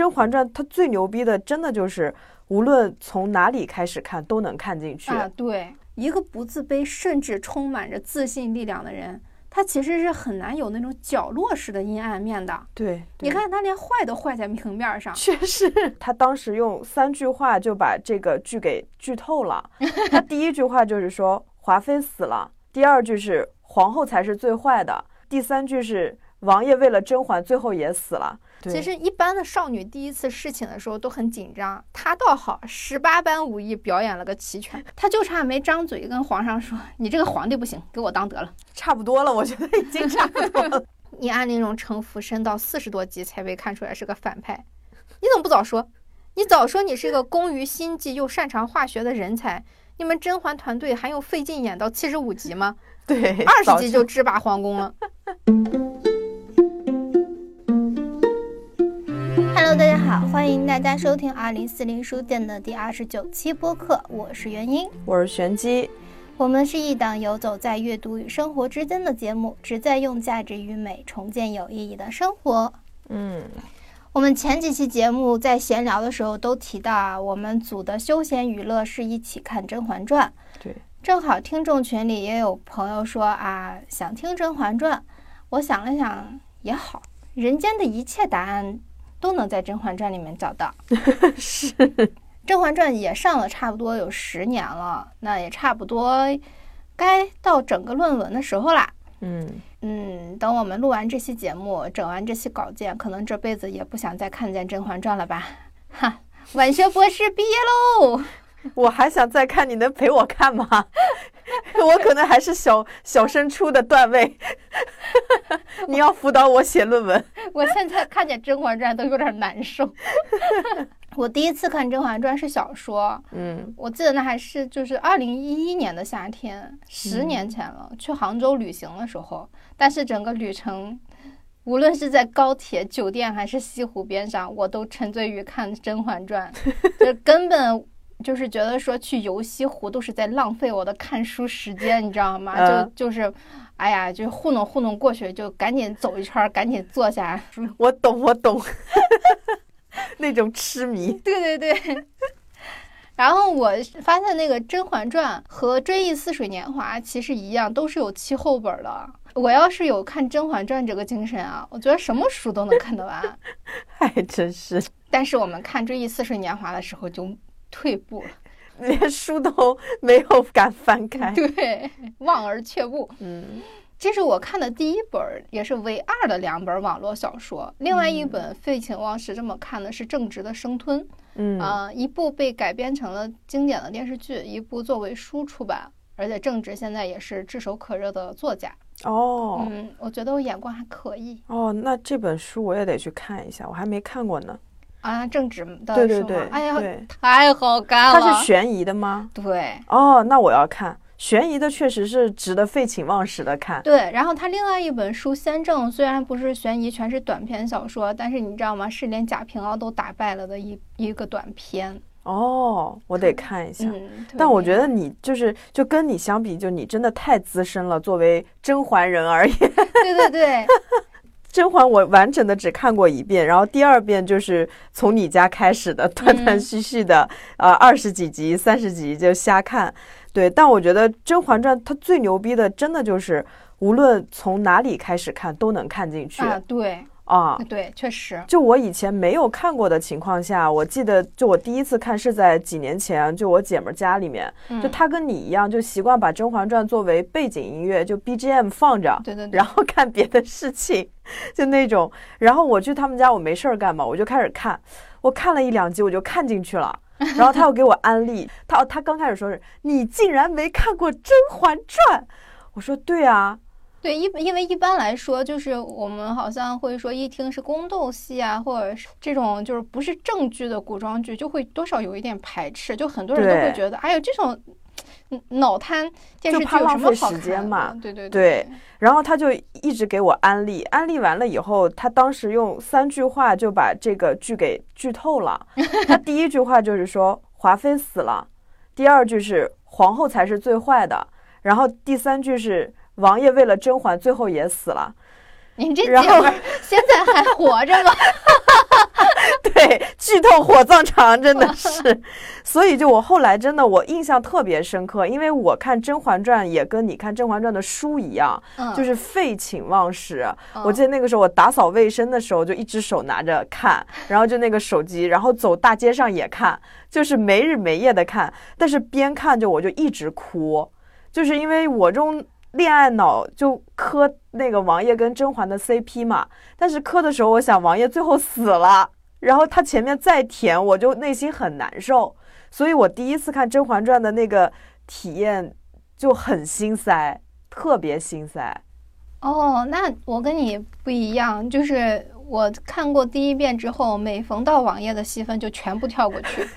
甄嬛传》它最牛逼的，真的就是无论从哪里开始看都能看进去。啊，对，一个不自卑，甚至充满着自信力量的人，他其实是很难有那种角落式的阴暗面的。对，你看他连坏都坏在明面上。确实，他当时用三句话就把这个剧给剧透了。他第一句话就是说华妃死了，第二句是皇后才是最坏的，第三句是王爷为了甄嬛最后也死了。其实一般的少女第一次侍寝的时候都很紧张，她倒好，十八般武艺表演了个齐全，她就差没张嘴跟皇上说：“你这个皇帝不行，给我当得了。”差不多了，我觉得已经差不多了。你安陵容城府深到四十多级才被看出来是个反派，你怎么不早说？你早说你是一个工于心计又擅长化学的人才，你们甄嬛团队还用费劲演到七十五集吗？对，二十集就制霸皇宫了。Hello，大家好，欢迎大家收听二零四零书店的第二十九期播客，我是元英，我是玄机，我们是一档游走在阅读与生活之间的节目，旨在用价值与美重建有意义的生活。嗯，我们前几期节目在闲聊的时候都提到啊，我们组的休闲娱乐是一起看《甄嬛传》，对，正好听众群里也有朋友说啊，想听《甄嬛传》，我想了想也好，人间的一切答案。都能在《甄嬛传》里面找到。是，《甄嬛传》也上了差不多有十年了，那也差不多该到整个论文的时候啦。嗯嗯，等我们录完这期节目，整完这期稿件，可能这辈子也不想再看见《甄嬛传》了吧？哈，晚学博士毕业喽！我还想再看，你能陪我看吗？我可能还是小小升初的段位，你要辅导我写论文。我现在看见《甄嬛传》都有点难受。我第一次看《甄嬛传》是小说，嗯，我记得那还是就是二零一一年的夏天，十年前了，去杭州旅行的时候。但是整个旅程，无论是在高铁、酒店还是西湖边上，我都沉醉于看《甄嬛传》，就根本。就是觉得说去游西湖都是在浪费我的看书时间，你知道吗？就就是，哎呀，就糊弄糊弄过去，就赶紧走一圈，赶紧坐下。我懂，我懂，那种痴迷。对对对。然后我发现那个《甄嬛传》和《追忆似水年华》其实一样，都是有期后本的。我要是有看《甄嬛传》这个精神啊，我觉得什么书都能看得完。还真是。但是我们看《追忆似水年华》的时候就。退步了，连书都 没有敢翻开，对，望而却步。嗯，这是我看的第一本，也是唯二的两本网络小说。另外一本废寝忘食这么看的是正直的生吞。嗯啊，一部被改编成了经典的电视剧，一部作为书出版。而且正直现在也是炙手可热的作家。哦，嗯，我觉得我眼光还可以。哦，那这本书我也得去看一下，我还没看过呢。啊，正直的对对对，哎呀，太好看了！它是悬疑的吗？对。哦，那我要看悬疑的，确实是值得废寝忘食的看。对，然后他另外一本书《先正》，虽然不是悬疑，全是短篇小说，但是你知道吗？是连贾平凹都打败了的一一个短篇。哦，我得看一下。嗯。但我觉得你就是就跟你相比，就你真的太资深了，作为甄嬛人而言。对对对。甄嬛我完整的只看过一遍，然后第二遍就是从你家开始的断断续续的，呃，二十几集、三十集就瞎看。对，但我觉得《甄嬛传》它最牛逼的，真的就是无论从哪里开始看都能看进去。啊，对。啊，对，确实，就我以前没有看过的情况下，我记得就我第一次看是在几年前，就我姐们家里面，就她跟你一样，就习惯把《甄嬛传》作为背景音乐，就 BGM 放着，对对，然后看别的事情，就那种。然后我去他们家，我没事儿干嘛，我就开始看，我看了一两集，我就看进去了。然后他又给我安利，他他刚开始说是你竟然没看过《甄嬛传》，我说对啊。对，一因为一般来说，就是我们好像会说，一听是宫斗戏啊，或者是这种就是不是正剧的古装剧，就会多少有一点排斥，就很多人都会觉得，哎呦，这种脑瘫电视剧有什么好看？对对对。然后他就一直给我安利，安利完了以后，他当时用三句话就把这个剧给剧透了。他第一句话就是说华妃死了，第二句是皇后才是最坏的，然后第三句是。王爷为了甄嬛，最后也死了。你这姐们 现在还活着吗？对，剧透火葬场真的是，所以就我后来真的我印象特别深刻，因为我看《甄嬛传》也跟你看《甄嬛传》的书一样，嗯就是废寝忘食。嗯我记得那个时候我打扫卫生的时候，就一只手拿着看，然后就那个手机，然后走大街上也看，就是没日没夜的看，但是边看就我就一直哭，就是因为我这种恋爱脑就磕那个王爷跟甄嬛的 CP 嘛，但是磕的时候我想王爷最后死了，然后他前面再甜，我就内心很难受，所以我第一次看《甄嬛传》的那个体验就很心塞，特别心塞。哦，那我跟你不一样，就是我看过第一遍之后，每逢到王爷的戏份就全部跳过去。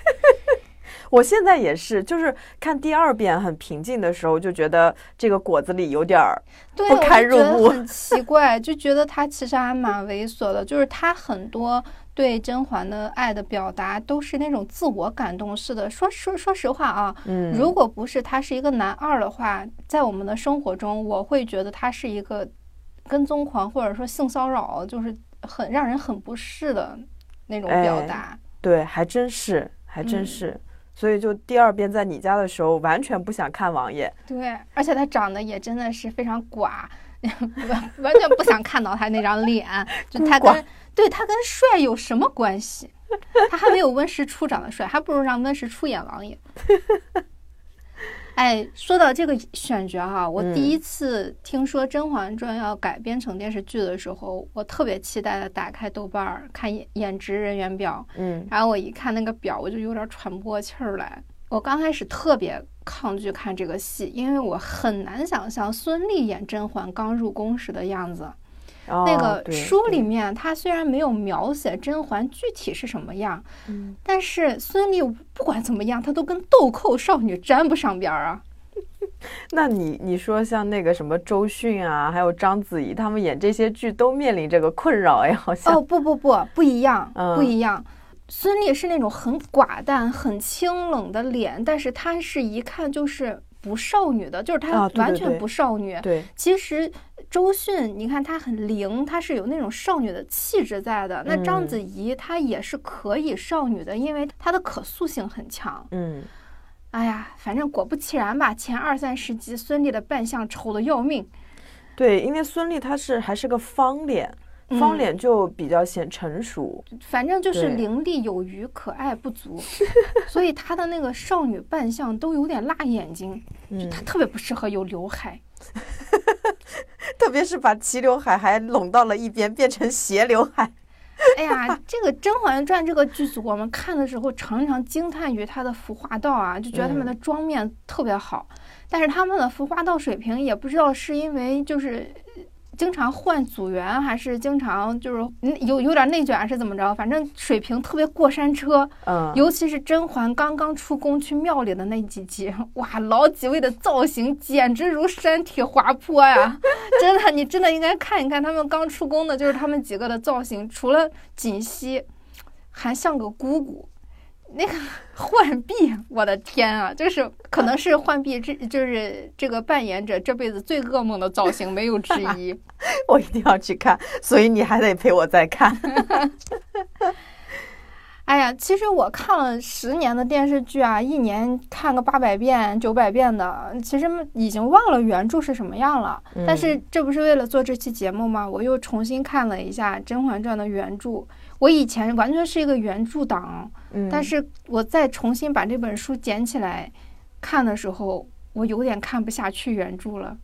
我现在也是，就是看第二遍很平静的时候，就觉得这个果子里有点儿，不堪入目很奇怪，就觉得他其实还蛮猥琐的，就是他很多对甄嬛的爱的表达都是那种自我感动式的。说说说实话啊，嗯，如果不是他是一个男二的话，在我们的生活中，我会觉得他是一个跟踪狂，或者说性骚扰，就是很让人很不适的那种表哎达。对，还真是，还真嗯是。所以就第二遍在你家的时候，完全不想看王爷。对，而且他长得也真的是非常寡，完 完全不想看到他那张脸。就他跟对他跟帅有什么关系？他还没有温实初长得帅，还不如让温实初演王爷。哎，说到这个选角哈、我第一次听说《甄嬛传》要改编成电视剧的时候，我特别期待的打开豆瓣儿看演演职人员表，嗯然后我一看那个表，我就有点喘不过气儿来。我刚开始特别抗拒看这个戏，因为我很难想象孙俪演甄嬛刚入宫时的样子。那哦个书里面，它虽然没有描写甄嬛具体是什么样，嗯但是孙俪不管怎么样，她都跟豆蔻少女沾不上边儿啊。那你你说像那个什么周迅啊，还有章子怡，他们演这些剧都面临这个困扰哎，好像。哦，不不不，不一样，嗯不一样。孙俪是那种很寡淡、很清冷的脸，但是她是一看就是不少女的，就是她完全不少女。对，其实周迅，你看她很灵，她是有那种少女的气质在的。那章嗯子怡她也是可以少女的，因为她的可塑性很强。嗯，哎呀，反正果不其然吧，前二三十集孙俪的扮相丑的要命。对，因为孙俪她是还是个方脸，方嗯脸就比较显成熟。反正就是伶俐有余，可爱不足，所以她的那个少女扮相都有点辣眼睛，嗯，她特别不适合有刘海。特别是把齐刘海还拢到了一边，变成斜刘海。哎呀，这个《甄嬛传》这个剧组，我们看的时候常常惊叹于它的服化道啊，就觉得他们的妆面特别好，但是他们的服化道水平也不知道是因为就是。经常换组员，还是经常就是嗯有有点内卷，还是怎么着？反正水平特别过山车。嗯，尤其是甄嬛刚刚出宫去庙里的那几集，哇，老几位的造型简直如山体滑坡呀！真的，你真的应该看一看他们刚出宫的，就是他们几个的造型，除了锦汐，还像个姑姑。那个 浣碧，我的天啊，就是可能是浣碧这就是这个扮演者这辈子最噩梦的造型，没有之一。我一定要去看，所以你还得陪我再看。哎呀，其实我看了十年的电视剧啊，一年看个八百遍、九百遍的，其实已经忘了原著是什么样了。但是这不是为了做这期节目吗？我又重新看了一下《甄嬛传》的原著。我以前完全是一个原著党，嗯，但是我再重新把这本书捡起来看的时候，我有点看不下去原著了，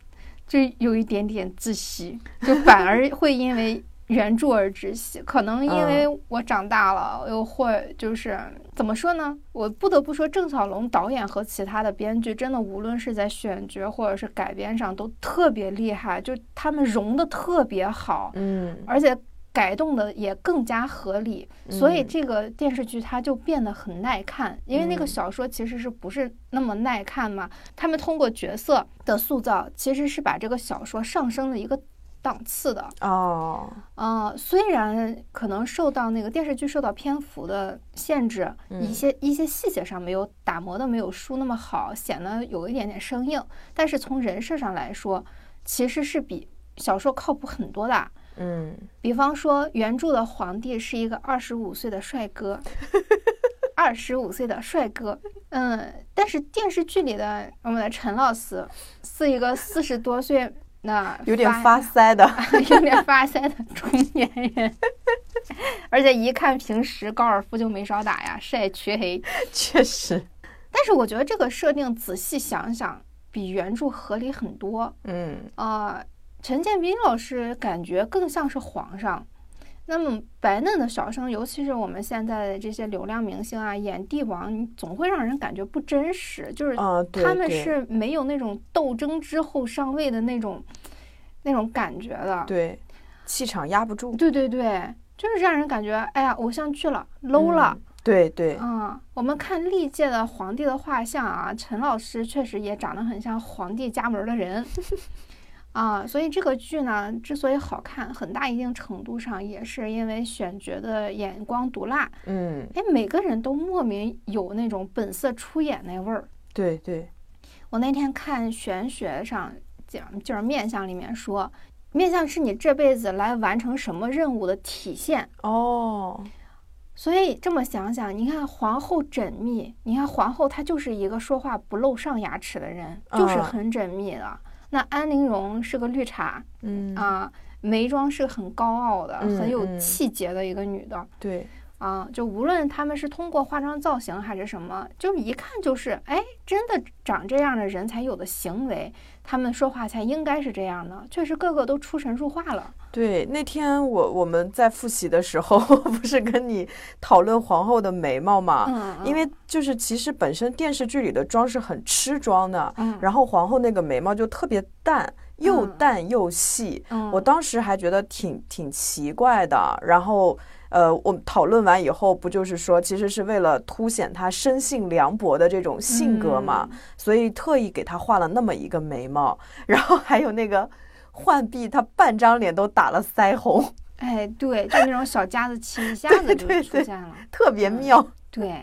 就有一点点窒息，就反而会因为。原著而窒息，可能因为我长大了，又或就是怎么说呢？我不得不说，郑晓龙导演和其他的编剧真的无论是在选角或者是改编上都特别厉害，就他们融的特别好，嗯，而且改动的也更加合理，所以嗯这个电视剧它就变得很耐看。因为那个嗯小说其实是不是那么耐看嘛？他们通过角色的塑造，其实是把这个小说上升了一个。档次的哦，呃，虽然可能受到那个电视剧受到篇幅的限制，嗯一些一些细节上没有打磨的没有书那么好，显得有一点点生硬。但是从人设上来说，其实是比小说靠谱很多的。嗯比方说，原著的皇帝是一个二十五岁的帅哥，二十五岁的帅哥，嗯，但是电视剧里的我们的陈老师是一个四十多岁那有点发腮的，有点发腮的中年人，而且一看平时高尔夫就没少打呀，晒黢黑。确实，但是我觉得这个设定仔细想想，比原著合理很多。嗯呃，陈建斌老师感觉更像是皇上。那么白嫩的小生，尤其是我们现在的这些流量明星啊，演帝王，你总会让人感觉不真实，就是他们是没有那种斗争之后上位的那种那种感觉的。对，气场压不住，对对对，就是让人感觉哎呀，偶像剧了，low 了。嗯对对，嗯，我们看历届的皇帝的画像啊，陈老师确实也长得很像皇帝家门的人啊，所以这个剧呢之所以好看，很大一定程度上也是因为选角的眼光毒辣，嗯哎，每个人都莫名有那种本色出演那味儿。对对，我那天看玄学上讲，就是面相里面说，面相是你这辈子来完成什么任务的体现。哦，所以这么想想，你看皇后缜密，你看皇后她就是一个说话不露上牙齿的人，就是嗯很缜密的。那安陵容是个绿茶嗯啊，眉庄是很高傲的、嗯很有嗯气节的一个女的对，啊。就无论他们是通过化妆造型还是什么，就是一看就是，哎，真的长这样的人才有的行为，他们说话才应该是这样的。确实，个个都出神入化了。对，那天我我们在复习的时候，不是跟你讨论皇后的眉毛嘛？嗯，因为就是其实本身电视剧里的妆是很吃妆的，嗯，然后皇后那个眉毛就特别淡，又嗯淡又细，嗯我当时还觉得挺挺奇怪的。然后呃，我们讨论完以后，不就是说其实是为了凸显她生性凉薄的这种性格嘛，嗯所以特意给她画了那么一个眉毛，然后还有那个浣碧，她半张脸都打了腮红，哎，对，就那种小家子气一下子就出现了。特别妙。对，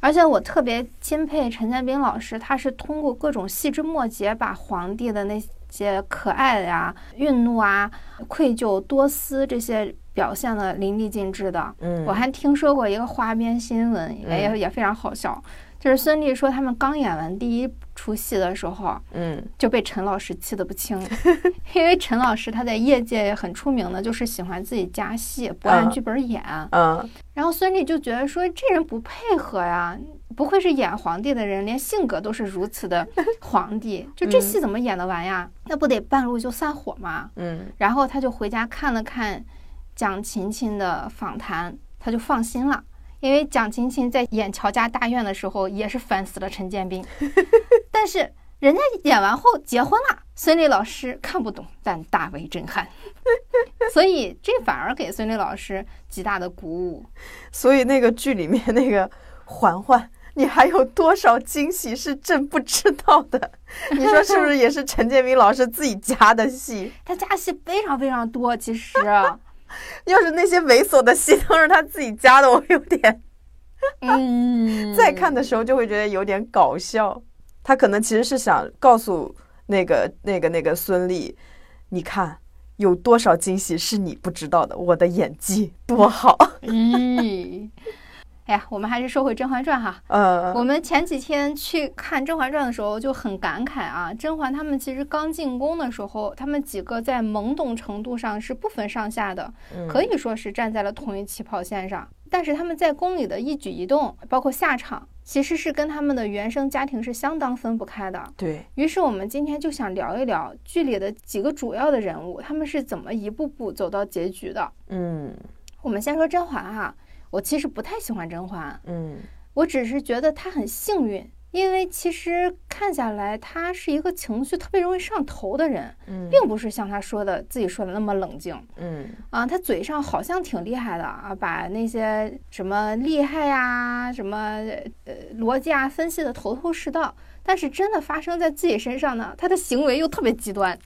而且我特别钦佩陈建斌老师，他是通过各种细枝末节，把皇帝的那些可爱呀、愠怒啊、愧疚、多思这些表现的淋漓尽致的。嗯，我还听说过一个花边新闻，也嗯也非常好笑，就是孙俪说他们刚演完第一出戏的时候，嗯就被陈老师气得不轻，因为陈老师他在业界也很出名的，就是喜欢自己加戏，不按嗯剧本演。嗯然后孙俪就觉得说这人不配合呀，不愧是演皇帝的人，连性格都是如此的 皇帝，就这戏怎么演得完呀？那不得半路就散伙吗？嗯然后他就回家看了看蒋勤勤的访谈，他就放心了。因为蒋勤勤在演乔家大院的时候也是烦死了陈建斌，但是人家演完后结婚了，孙俪老师看不懂，但大为震撼，所以这反而给孙俪老师极大的鼓舞。所以那个剧里面那个环环，你还有多少惊喜是朕不知道的？你说是不是也是陈建斌老师自己加的戏？他加戏非常非常多，其实，要是那些猥琐的戏都是他自己加的，我有点嗯，再看的时候就会觉得有点搞笑。他可能其实是想告诉那个那个那个孙俪，你看有多少惊喜是你不知道的，我的演技多好。咦，哎呀，我们还是说回《甄嬛传》哈。呃，我们前几天去看《甄嬛传》的时候就很感慨啊，甄嬛他们其实刚进宫的时候，他们几个在懵懂程度上是不分上下的，嗯可以说是站在了同一起跑线上。但是他们在宫里的一举一动，包括下场，其实是跟他们的原生家庭是相当分不开的。对，于是我们今天就想聊一聊剧里的几个主要的人物，他们是怎么一步步走到结局的。嗯我们先说甄嬛哈，我其实不太喜欢甄嬛，嗯我只是觉得她很幸运，因为其实看下来，她是一个情绪特别容易上头的人，嗯并不是像她说的自己说的那么冷静嗯啊。她嘴上好像挺厉害的啊，把那些什么厉害呀、什么呃逻辑啊分析的头头是道，但是真的发生在自己身上呢，她的行为又特别极端。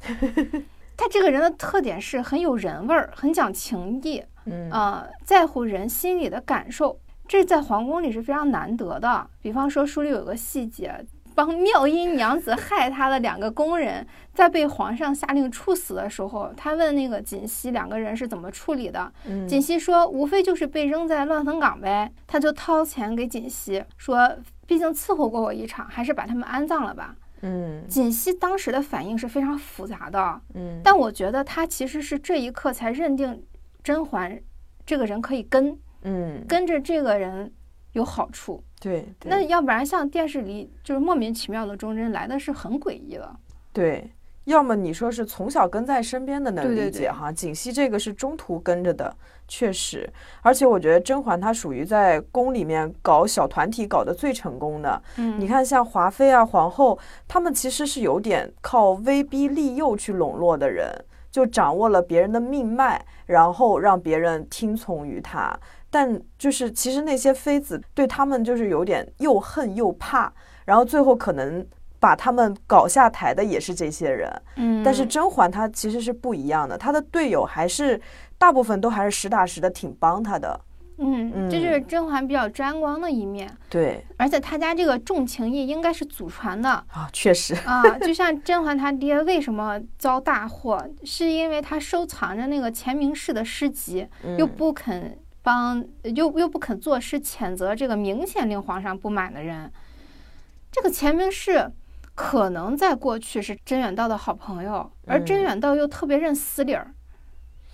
她这个人的特点是很有人味儿，很讲情义，嗯呃，在乎人心里的感受，这在皇宫里是非常难得的。比方说，书里有个细节，帮妙音娘子害他的两个工人，在被皇上下令处死的时候，他问那个锦汐两个人是怎么处理的。嗯锦汐说，无非就是被扔在乱坟岗呗。他就掏钱给锦汐说，毕竟伺候过我一场，还是把他们安葬了吧。嗯锦汐当时的反应是非常复杂的，嗯，但我觉得他其实是这一刻才认定甄嬛这个人可以跟嗯跟着这个人有好处。对对那要不然像电视里就是莫名其妙的忠贞来的是很诡异的。对，要么你说是从小跟在身边的能理解哈，锦汐这个是中途跟着的，确实，而且我觉得甄嬛她属于在宫里面搞小团体搞得最成功的。嗯你看像华妃啊、皇后，她们其实是有点靠威逼利诱去笼络的人，就掌握了别人的命脉，然后让别人听从于他。但就是其实那些妃子对他们就是有点又恨又怕，然后最后可能把他们搞下台的也是这些人。嗯，但是甄嬛她其实是不一样的，她的队友还是大部分都还是实打实的挺帮她的。嗯，这就是甄嬛比较沾光的一面，对而且他家这个重情义应该是祖传的啊，确实，啊。就像甄嬛她爹为什么遭大祸，是因为他收藏着那个钱明氏的诗集，嗯又不肯帮，又又不肯作诗谴责这个明显令皇上不满的人。这个钱明氏可能在过去是甄远道的好朋友，而甄嗯远道又特别认死理儿，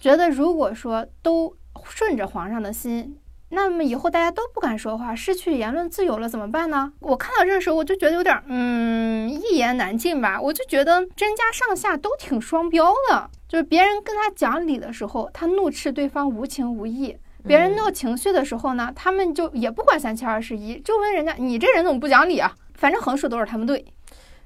觉得如果说都顺着皇上的心，那么以后大家都不敢说话，失去言论自由了，怎么办呢？我看到这个时候，我就觉得有点儿，嗯，一言难尽吧。我就觉得甄家上下都挺双标的，就是别人跟他讲理的时候，他怒斥对方无情无义；别人闹情绪的时候呢，他们就也不管三七二十一，就问人家你这人怎么不讲理啊？反正横竖都是他们对。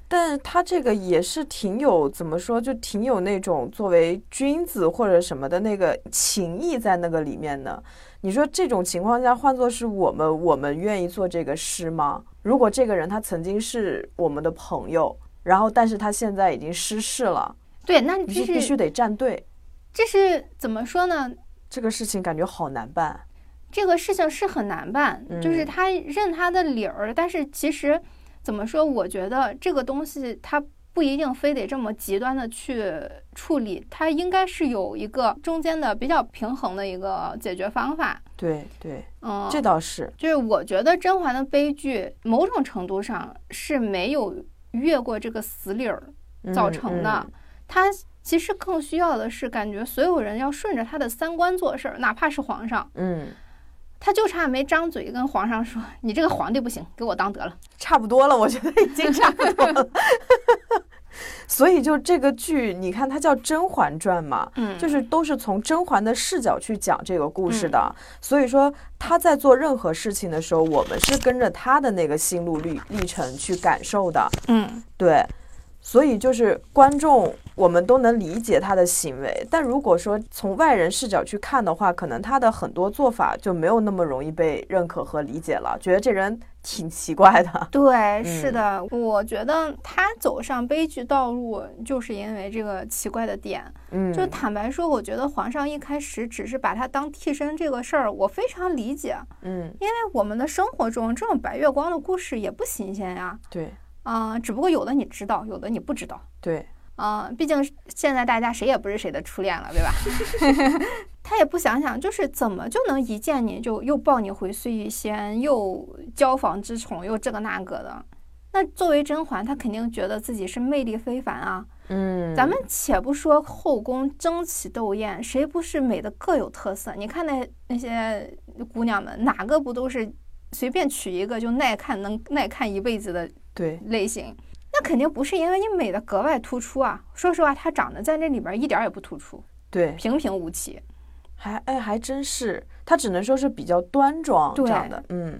但他这个也是挺有怎么说，就挺有那种作为君子或者什么的那个情谊在那个里面的。你说这种情况下，换作是我们，我们愿意做这个事吗？如果这个人他曾经是我们的朋友，然后但是他现在已经失势了，对，那你这是是必须得站队，这是怎么说呢？这个事情感觉好难办。这个事情是很难办，就是嗯他认他的理儿，但是其实怎么说？我觉得这个东西它不一定非得这么极端的去处理，它应该是有一个中间的比较平衡的一个解决方法。对对，嗯，这倒是，就是我觉得甄嬛的悲剧某种程度上是没有越过这个死理儿造成的，嗯她其实更需要的是感觉所有人要顺着他的三观做事儿，哪怕是皇上。嗯，他就差没张嘴跟皇上说：“你这个皇帝不行，给我当得了。差不多了，我觉得已经差不多了。所以就这个剧，你看它叫《甄嬛传》嘛，”嗯，就是都是从甄嬛的视角去讲这个故事的。嗯所以说她在做任何事情的时候，我们是跟着她的那个心路历历程去感受的。嗯，对，所以就是观众，我们都能理解他的行为。但如果说从外人视角去看的话，可能他的很多做法就没有那么容易被认可和理解了，觉得这人挺奇怪的。对，是的，我觉得他走上悲剧道路，就是因为这个奇怪的点。嗯，就坦白说，我觉得皇上一开始只是把他当替身这个事儿，我非常理解，嗯，因为我们的生活中这种白月光的故事也不新鲜呀。对啊、只不过有的你知道，有的你不知道。对，啊、毕竟现在大家谁也不是谁的初恋了，对吧？他也不想想，就是怎么就能一见你就又抱你回碎玉仙，又交房之宠，又这个那个的。那作为甄嬛，她肯定觉得自己是魅力非凡啊。嗯，咱们且不说后宫争奇斗艳，谁不是美的各有特色？你看那那些姑娘们，哪个不都是随便娶一个就耐看能耐看一辈子的对类型，那肯定不是因为你美的格外突出啊。说实话，她长得在那里边一点儿也不突出，对，平平无奇。还哎还真是，她只能说是比较端庄这样的，嗯，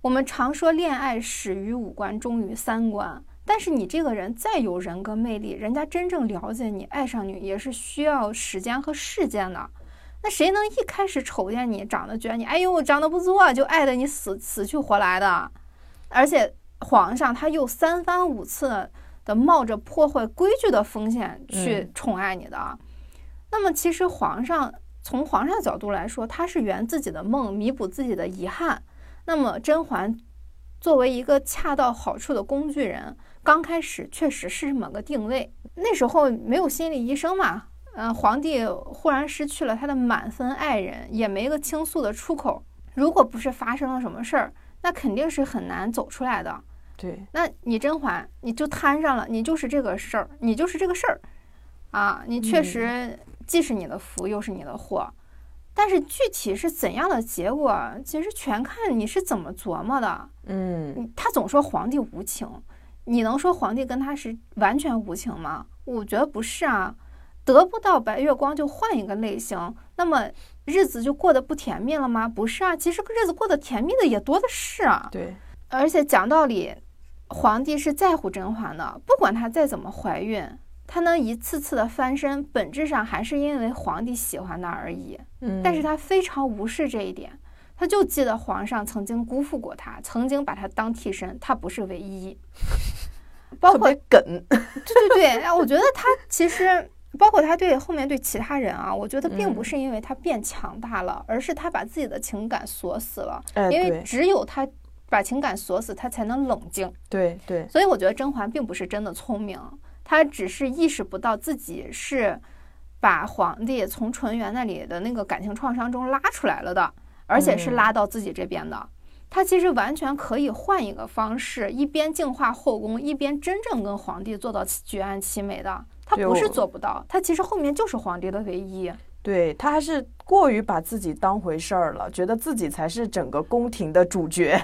我们常说恋爱始于五官，终于三观。但是你这个人再有人格魅力，人家真正了解你、爱上你，也是需要时间和事件的。那谁能一开始瞅见你，长得觉得你，哎呦，长得不错，就爱的你死死去活来的？而且皇上他又三番五次的冒着破坏规矩的风险去嗯宠爱你的。那么其实皇上从皇上角度来说，他是圆自己的梦，弥补自己的遗憾。那么甄嬛作为一个恰到好处的工具人，刚开始确实是这么个定位。那时候没有心理医生嘛，呃，皇帝忽然失去了他的满分爱人，也没个倾诉的出口。如果不是发生了什么事儿，那肯定是很难走出来的。对，那你甄嬛你就摊上了，你就是这个事儿，你就是这个事儿，啊，你确实既是你的福又是你的祸。但是具体是怎样的结果，其实全看你是怎么琢磨的。嗯，他总说皇帝无情，你能说皇帝跟他是完全无情吗？我觉得不是啊。得不到白月光就换一个类型，那么日子就过得不甜蜜了吗？不是啊，其实日子过得甜蜜的也多的是啊。对，而且讲道理，皇帝是在乎甄嬛的，不管她再怎么怀孕。她能一次次的翻身，本质上还是因为皇帝喜欢她而已。嗯，但是她非常无视这一点，她就记得皇上曾经辜负过她，曾经把她当替身，她不是唯一。包括梗，对对对，哎，我觉得她其实包括他对后面对其他人啊，我觉得并不是因为他变强大了，而是他把自己的情感锁死了。因为只有他把情感锁死，他才能冷静。对对，所以我觉得甄嬛并不是真的聪明。他只是意识不到自己是把皇帝从纯元那里的那个感情创伤中拉出来了的，而且是拉到自己这边的。他其实完全可以换一个方式，一边净化后宫，一边真正跟皇帝做到举案齐眉的。他不是做不到，他其实后面就是皇帝的唯一。对他还是过于把自己当回事儿了，觉得自己才是整个宫廷的主角。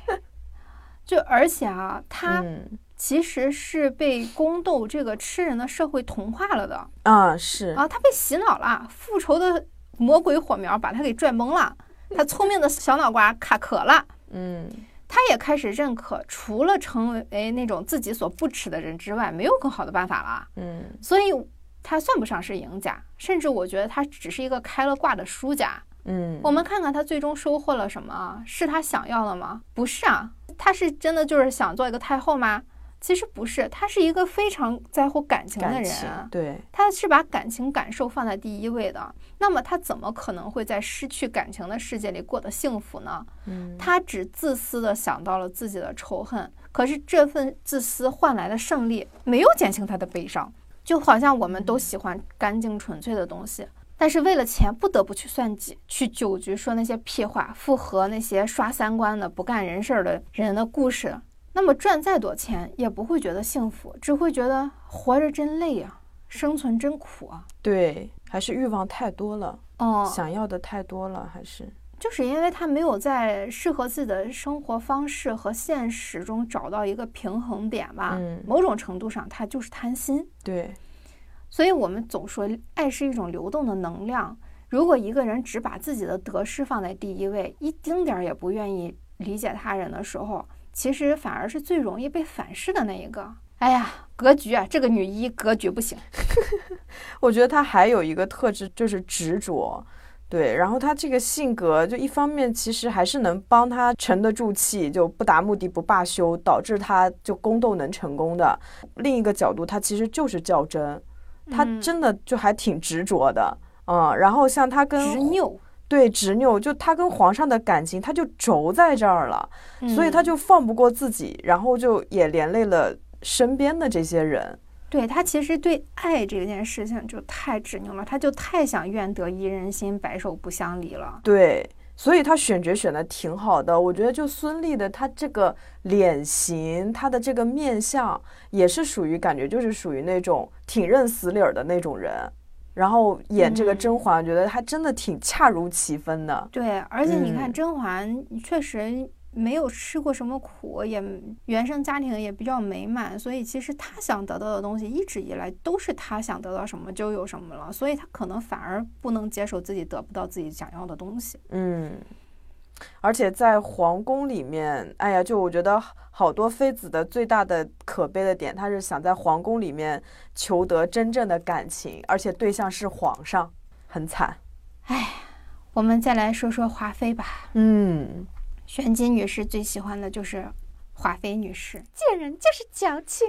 就而且啊，他。其实是被宫斗这个吃人的社会同化了的啊，是啊，他被洗脑了，复仇的魔鬼火苗把他给拽懵了，他聪明的小脑瓜卡壳了，嗯，他也开始认可，除了成为那种自己所不耻的人之外，没有更好的办法了，嗯，所以他算不上是赢家，甚至我觉得他只是一个开了挂的输家，嗯，我们看看他最终收获了什么，是他想要的吗？不是啊，他是真的就是想做一个太后吗？其实不是，他是一个非常在乎感情的人，对，他是把感情感受放在第一位的。那么他怎么可能会在失去感情的世界里过得幸福呢？嗯，他只自私的想到了自己的仇恨，可是这份自私换来的胜利没有减轻他的悲伤。就好像我们都喜欢干净纯粹的东西，但是为了钱不得不去算计，去酒局说那些屁话，附和那些刷三观的不干人事儿的人的故事。那么赚再多钱也不会觉得幸福，只会觉得活着真累啊，生存真苦啊。对，还是欲望太多了，哦，想要的太多了，还是就是因为他没有在适合自己的生活方式和现实中找到一个平衡点吧。嗯，某种程度上他就是贪心。对，所以我们总说爱是一种流动的能量。如果一个人只把自己的得失放在第一位，一丁点儿也不愿意理解他人的时候。其实反而是最容易被反噬的那一个。哎呀，格局啊，这个女一格局不行。我觉得她还有一个特质就是执着，对。然后她这个性格，就一方面其实还是能帮她沉得住气，就不达目的不罢休，导致她就宫斗能成功的。另一个角度，她其实就是较真，她真的就还挺执着的，嗯。然后像她跟执拗。对执拗，就他跟皇上的感情，他就轴在这儿了，所以他就放不过自己，然后就也连累了身边的这些人。对他其实对爱这件事情就太执拗了，他就太想愿得一人心，白首不相离了。对，所以他选角选的挺好的，我觉得就孙俪的她这个脸型，她的这个面相，也是属于感觉就是属于那种挺认死理儿的那种人。然后演这个甄嬛，觉得她真的挺恰如其分的。对，而且你看甄嬛确实没有吃过什么苦，也原生家庭也比较美满，所以其实她想得到的东西一直以来都是她想得到什么就有什么了，所以她可能反而不能接受自己得不到自己想要的东西。嗯。而且在皇宫里面，哎呀，就我觉得好多妃子的最大的可悲的点，她是想在皇宫里面求得真正的感情，而且对象是皇上，很惨。哎，我们再来说说华妃吧。嗯，玄机女士最喜欢的就是华妃女士，贱人就是矫情。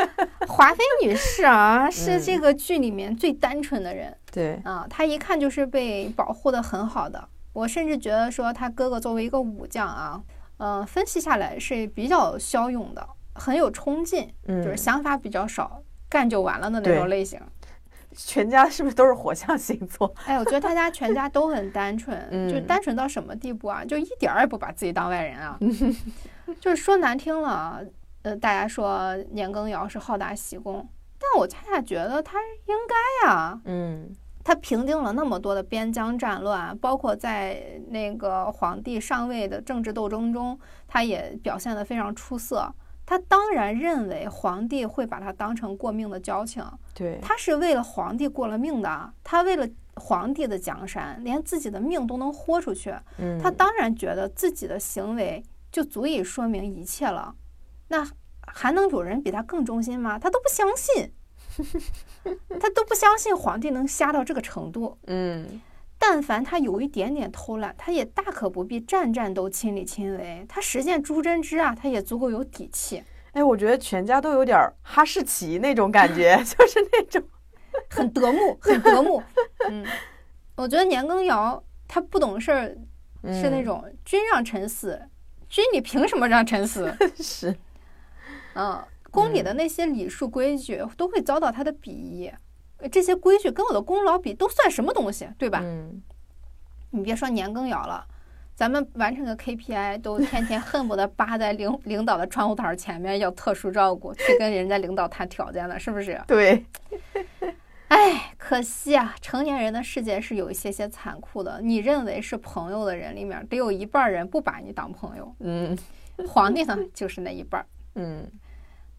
华妃女士啊，是这个剧里面最单纯的人。对啊，她一看就是被保护的很好的。我甚至觉得说他哥哥作为一个武将啊，嗯、分析下来是比较骁勇的，很有冲劲，嗯，就是想法比较少，干就完了的那种类型。全家是不是都是火象星座？哎，我觉得他家全家都很单纯，就嗯单纯到什么地步啊？就一点儿也不把自己当外人啊。就是说难听了啊，呃，大家说年羹尧是好大喜功，但我恰恰觉得他应该啊，嗯他平定了那么多的边疆战乱，包括在那个皇帝上位的政治斗争中，他也表现得非常出色。他当然认为皇帝会把他当成过命的交情，对，他是为了皇帝过了命的，他为了皇帝的江山，连自己的命都能豁出去，嗯，他当然觉得自己的行为就足以说明一切了。那还能有人比他更忠心吗？他都不相信，他都不相信皇帝能瞎到这个程度。嗯但凡他有一点点偷懒，他也大可不必战战都亲力亲为。他实现朱真之啊，他也足够有底气，哎，我觉得全家都有点哈士奇那种感觉，就是那种，很得目，很得目。嗯，我觉得年羹尧他不懂事儿，是那嗯种君让臣死，君你凭什么让臣死？是，嗯，宫里的那些礼数规矩都会遭到他的鄙夷，呃这些规矩跟我的功劳比都算什么东西，对吧？嗯你别说年羹尧了，咱们完成个 KPI 都天天恨不得扒在领 领导的窗户台前面要特殊照顾，去跟人家领导谈条件了，是不是？对，哎，可惜啊，成年人的世界是有一些些残酷的。你认为是朋友的人里面，得有一半人不把你当朋友。嗯皇帝呢，就是那一半儿。嗯。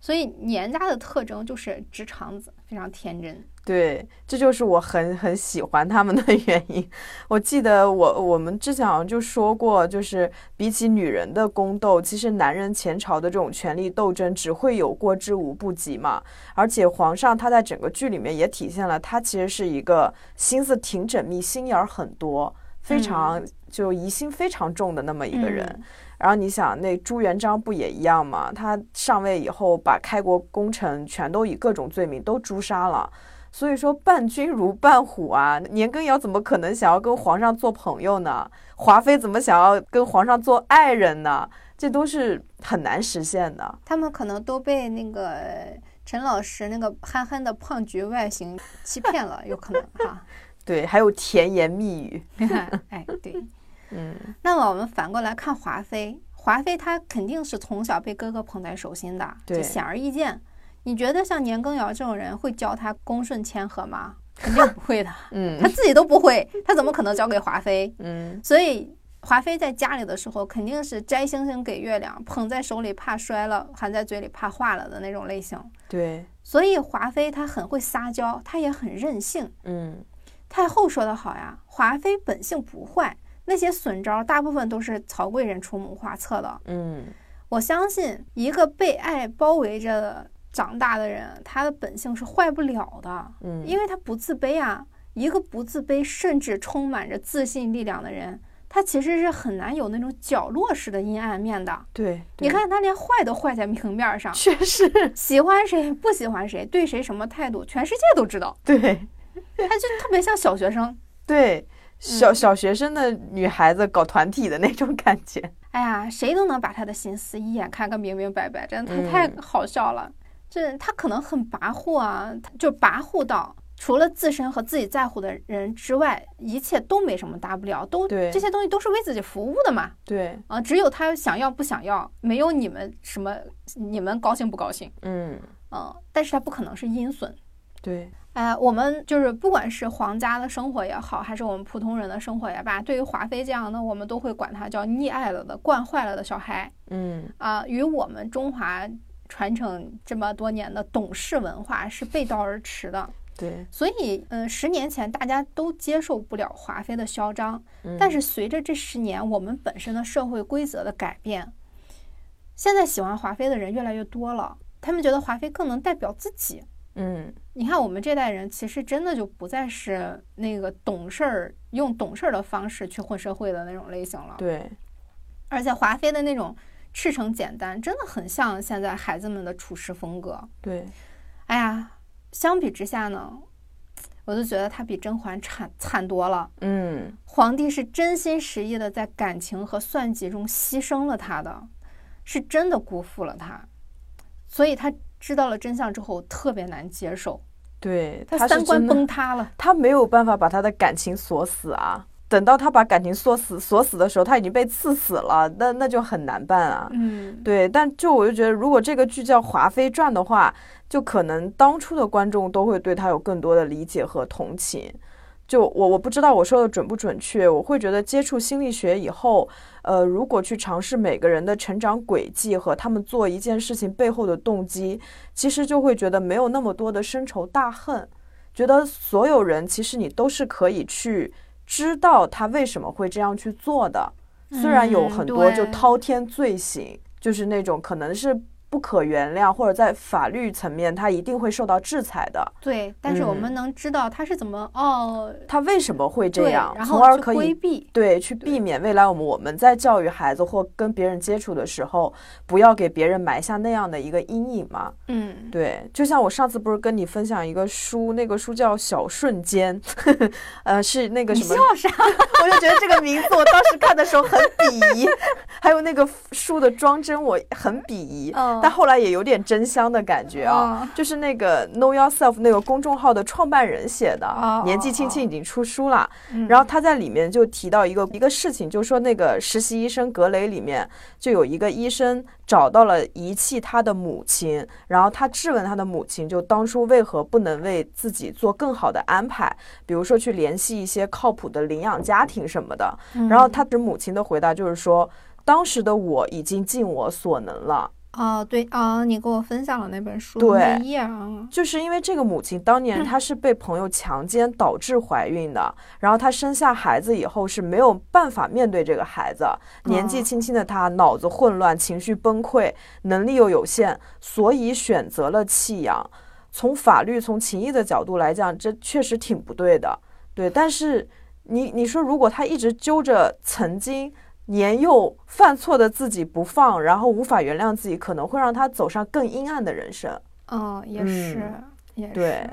所以年家的特征就是直肠子，非常天真。对，这就是我很很喜欢他们的原因。我记得我我们之前好像就说过，就是比起女人的宫斗，其实男人前朝的这种权力斗争只会有过之无不及嘛。而且皇上他在整个剧里面也体现了，他其实是一个心思挺缜密、心眼儿很多、非常就疑心非常重的那么一个人。嗯然后你想，那朱元璋不也一样吗？他上位以后，把开国功臣全都以各种罪名都诛杀了。所以说，伴君如伴虎啊！年羹尧怎么可能想要跟皇上做朋友呢？华妃怎么想要跟皇上做爱人呢？这都是很难实现的。他们可能都被那个陈老师那个憨憨的胖橘外形欺骗了，有可能哈。对，还有甜言蜜语。哎，对。嗯那么我们反过来看华妃，华妃她肯定是从小被哥哥捧在手心的，对这显而易见。你觉得像年羹尧这种人会教她恭顺谦和吗？肯定不会的，他嗯自己都不会，他怎么可能教给华妃？嗯所以华妃在家里的时候，肯定是摘星星给月亮，捧在手里怕摔了，含在嘴里怕化了的那种类型。对，所以华妃她很会撒娇，她也很任性。嗯太后说的好呀，华妃本性不坏，那些损招大部分都是曹贵人出谋划策的。嗯我相信一个被爱包围着长大的人，他的本性是坏不了的，嗯，因为他不自卑啊。一个不自卑，甚至充满着自信力量的人，他其实是很难有那种角落式的阴暗面的。对，你，看他连坏都坏在明面上，确实，喜欢谁不喜欢谁，对谁什么态度，全世界都知道。对他就特别像小学生。对，小嗯小学生的女孩子搞团体的那种感觉。哎呀，谁都能把他的心思一眼看个明明白白，真的嗯他太好笑了。这他可能很跋扈啊，就跋扈到除了自身和自己在乎的人之外，一切都没什么大不了，都这些东西都是为自己服务的嘛。对，啊，只有他想要不想要，没有你们什么你们高兴不高兴。嗯，嗯，但是他不可能是阴损。对，哎，我们就是不管是皇家的生活也好，还是我们普通人的生活也罢，对于华妃这样的，我们都会管她叫溺爱了的、惯坏了的小孩嗯啊，与我们中华传承这么多年的懂事文化是背道而驰的。对，所以，嗯，十年前大家都接受不了华妃的嚣张，嗯但是随着这十年我们本身的社会规则的改变，现在喜欢华妃的人越来越多了，他们觉得华妃更能代表自己。嗯你看，我们这代人其实真的就不再是那个懂事儿、用懂事儿的方式去混社会的那种类型了。对，而且华妃的那种赤诚简单，真的很像现在孩子们的处事风格。对，哎呀，相比之下呢，我就觉得她比甄嬛惨惨多了。嗯，皇帝是真心实意的在感情和算计中牺牲了她的，是真的辜负了她，所以他知道了真相之后特别难接受，对，他三观崩塌了。他没有办法把他的感情锁死啊。等到他把感情锁死锁死的时候，他已经被刺死了，那那就很难办啊。嗯，对，但就我就觉得，如果这个剧叫《华妃传》的话，就可能当初的观众都会对他有更多的理解和同情。就我我不知道我说的准不准确，我会觉得接触心理学以后，呃，如果去尝试每个人的成长轨迹和他们做一件事情背后的动机，其实就会觉得没有那么多的深仇大恨，觉得所有人其实你都是可以去知道他为什么会这样去做的。虽然有嗯很多就滔天罪行，就是那种可能是不可原谅，或者在法律层面他一定会受到制裁的。对，但是我嗯们能知道他是怎么哦，他为什么会这，样，然后从而可以规避。对去避免未来我们我们在教育孩子或跟别人接触的时候，不要给别人埋下那样的一个阴影嘛。嗯，对，就像我上次不是跟你分享一个书，那个书叫《小瞬间》，呃，是那个什么笑啥？我就觉得这个名字我当时看的时候很鄙夷，还有那个书的装帧我很鄙夷，嗯但后来也有点真香的感觉啊。哦就是那个 Know Yourself 那个公众号的创办人写的，哦年纪轻轻已经出书了。嗯然后他在里面就提到一个一个事情，就是说那个实习医生格雷里面就有一个医生找到了遗弃他的母亲，然后他质问他的母亲，就当初为何不能为自己做更好的安排，比如说去联系一些靠谱的领养家庭什么的。嗯然后他的母亲的回答就是说，当时的我已经尽我所能了。哦，对哦，你给我分享了那本书对就是因为这个母亲当年她是被朋友强奸导致怀孕的，然后她生下孩子以后是没有办法面对这个孩子，年纪轻轻的她脑子混乱，情绪崩溃，能力又有限，所以选择了弃养。从法律、从情义的角度来讲，这确实挺不对的。对，但是你你说，如果她一直揪着曾经年幼犯错的自己不放，然后无法原谅自己，可能会让他走上更阴暗的人生。哦，也是，嗯也是，对，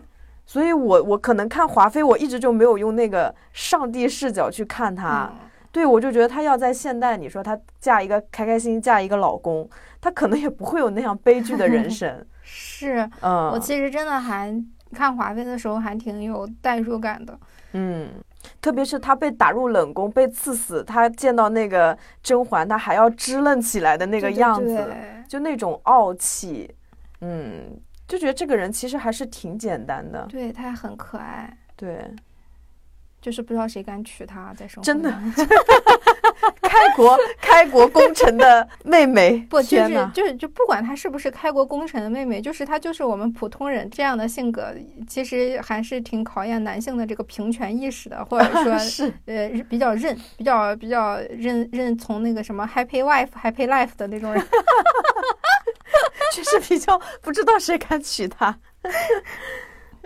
所以我我可能看华妃，我一直就没有用那个上帝视角去看她。嗯对我就觉得她要在现代，你说她嫁一个开开心心嫁一个老公，她可能也不会有那样悲剧的人生。是嗯，我其实真的还看华妃的时候还挺有代入感的。嗯，特别是他被打入冷宫、被刺死，他见到那个甄嬛，他还要支棱起来的那个样子，对就那种傲气，嗯，就觉得这个人其实还是挺简单的。对，他很可爱，对，就是不知道谁敢娶她在生活真的中 开国 开国功臣的妹妹，不就！是就是就不管她是不是开国功臣的妹妹，就是她就是我们普通人这样的性格，其实还是挺考验男性的这个平权意识的，或者说是呃比较认比较比较认认从那个什么 happy wife happy life 的那种人。确实比较不知道谁敢娶她。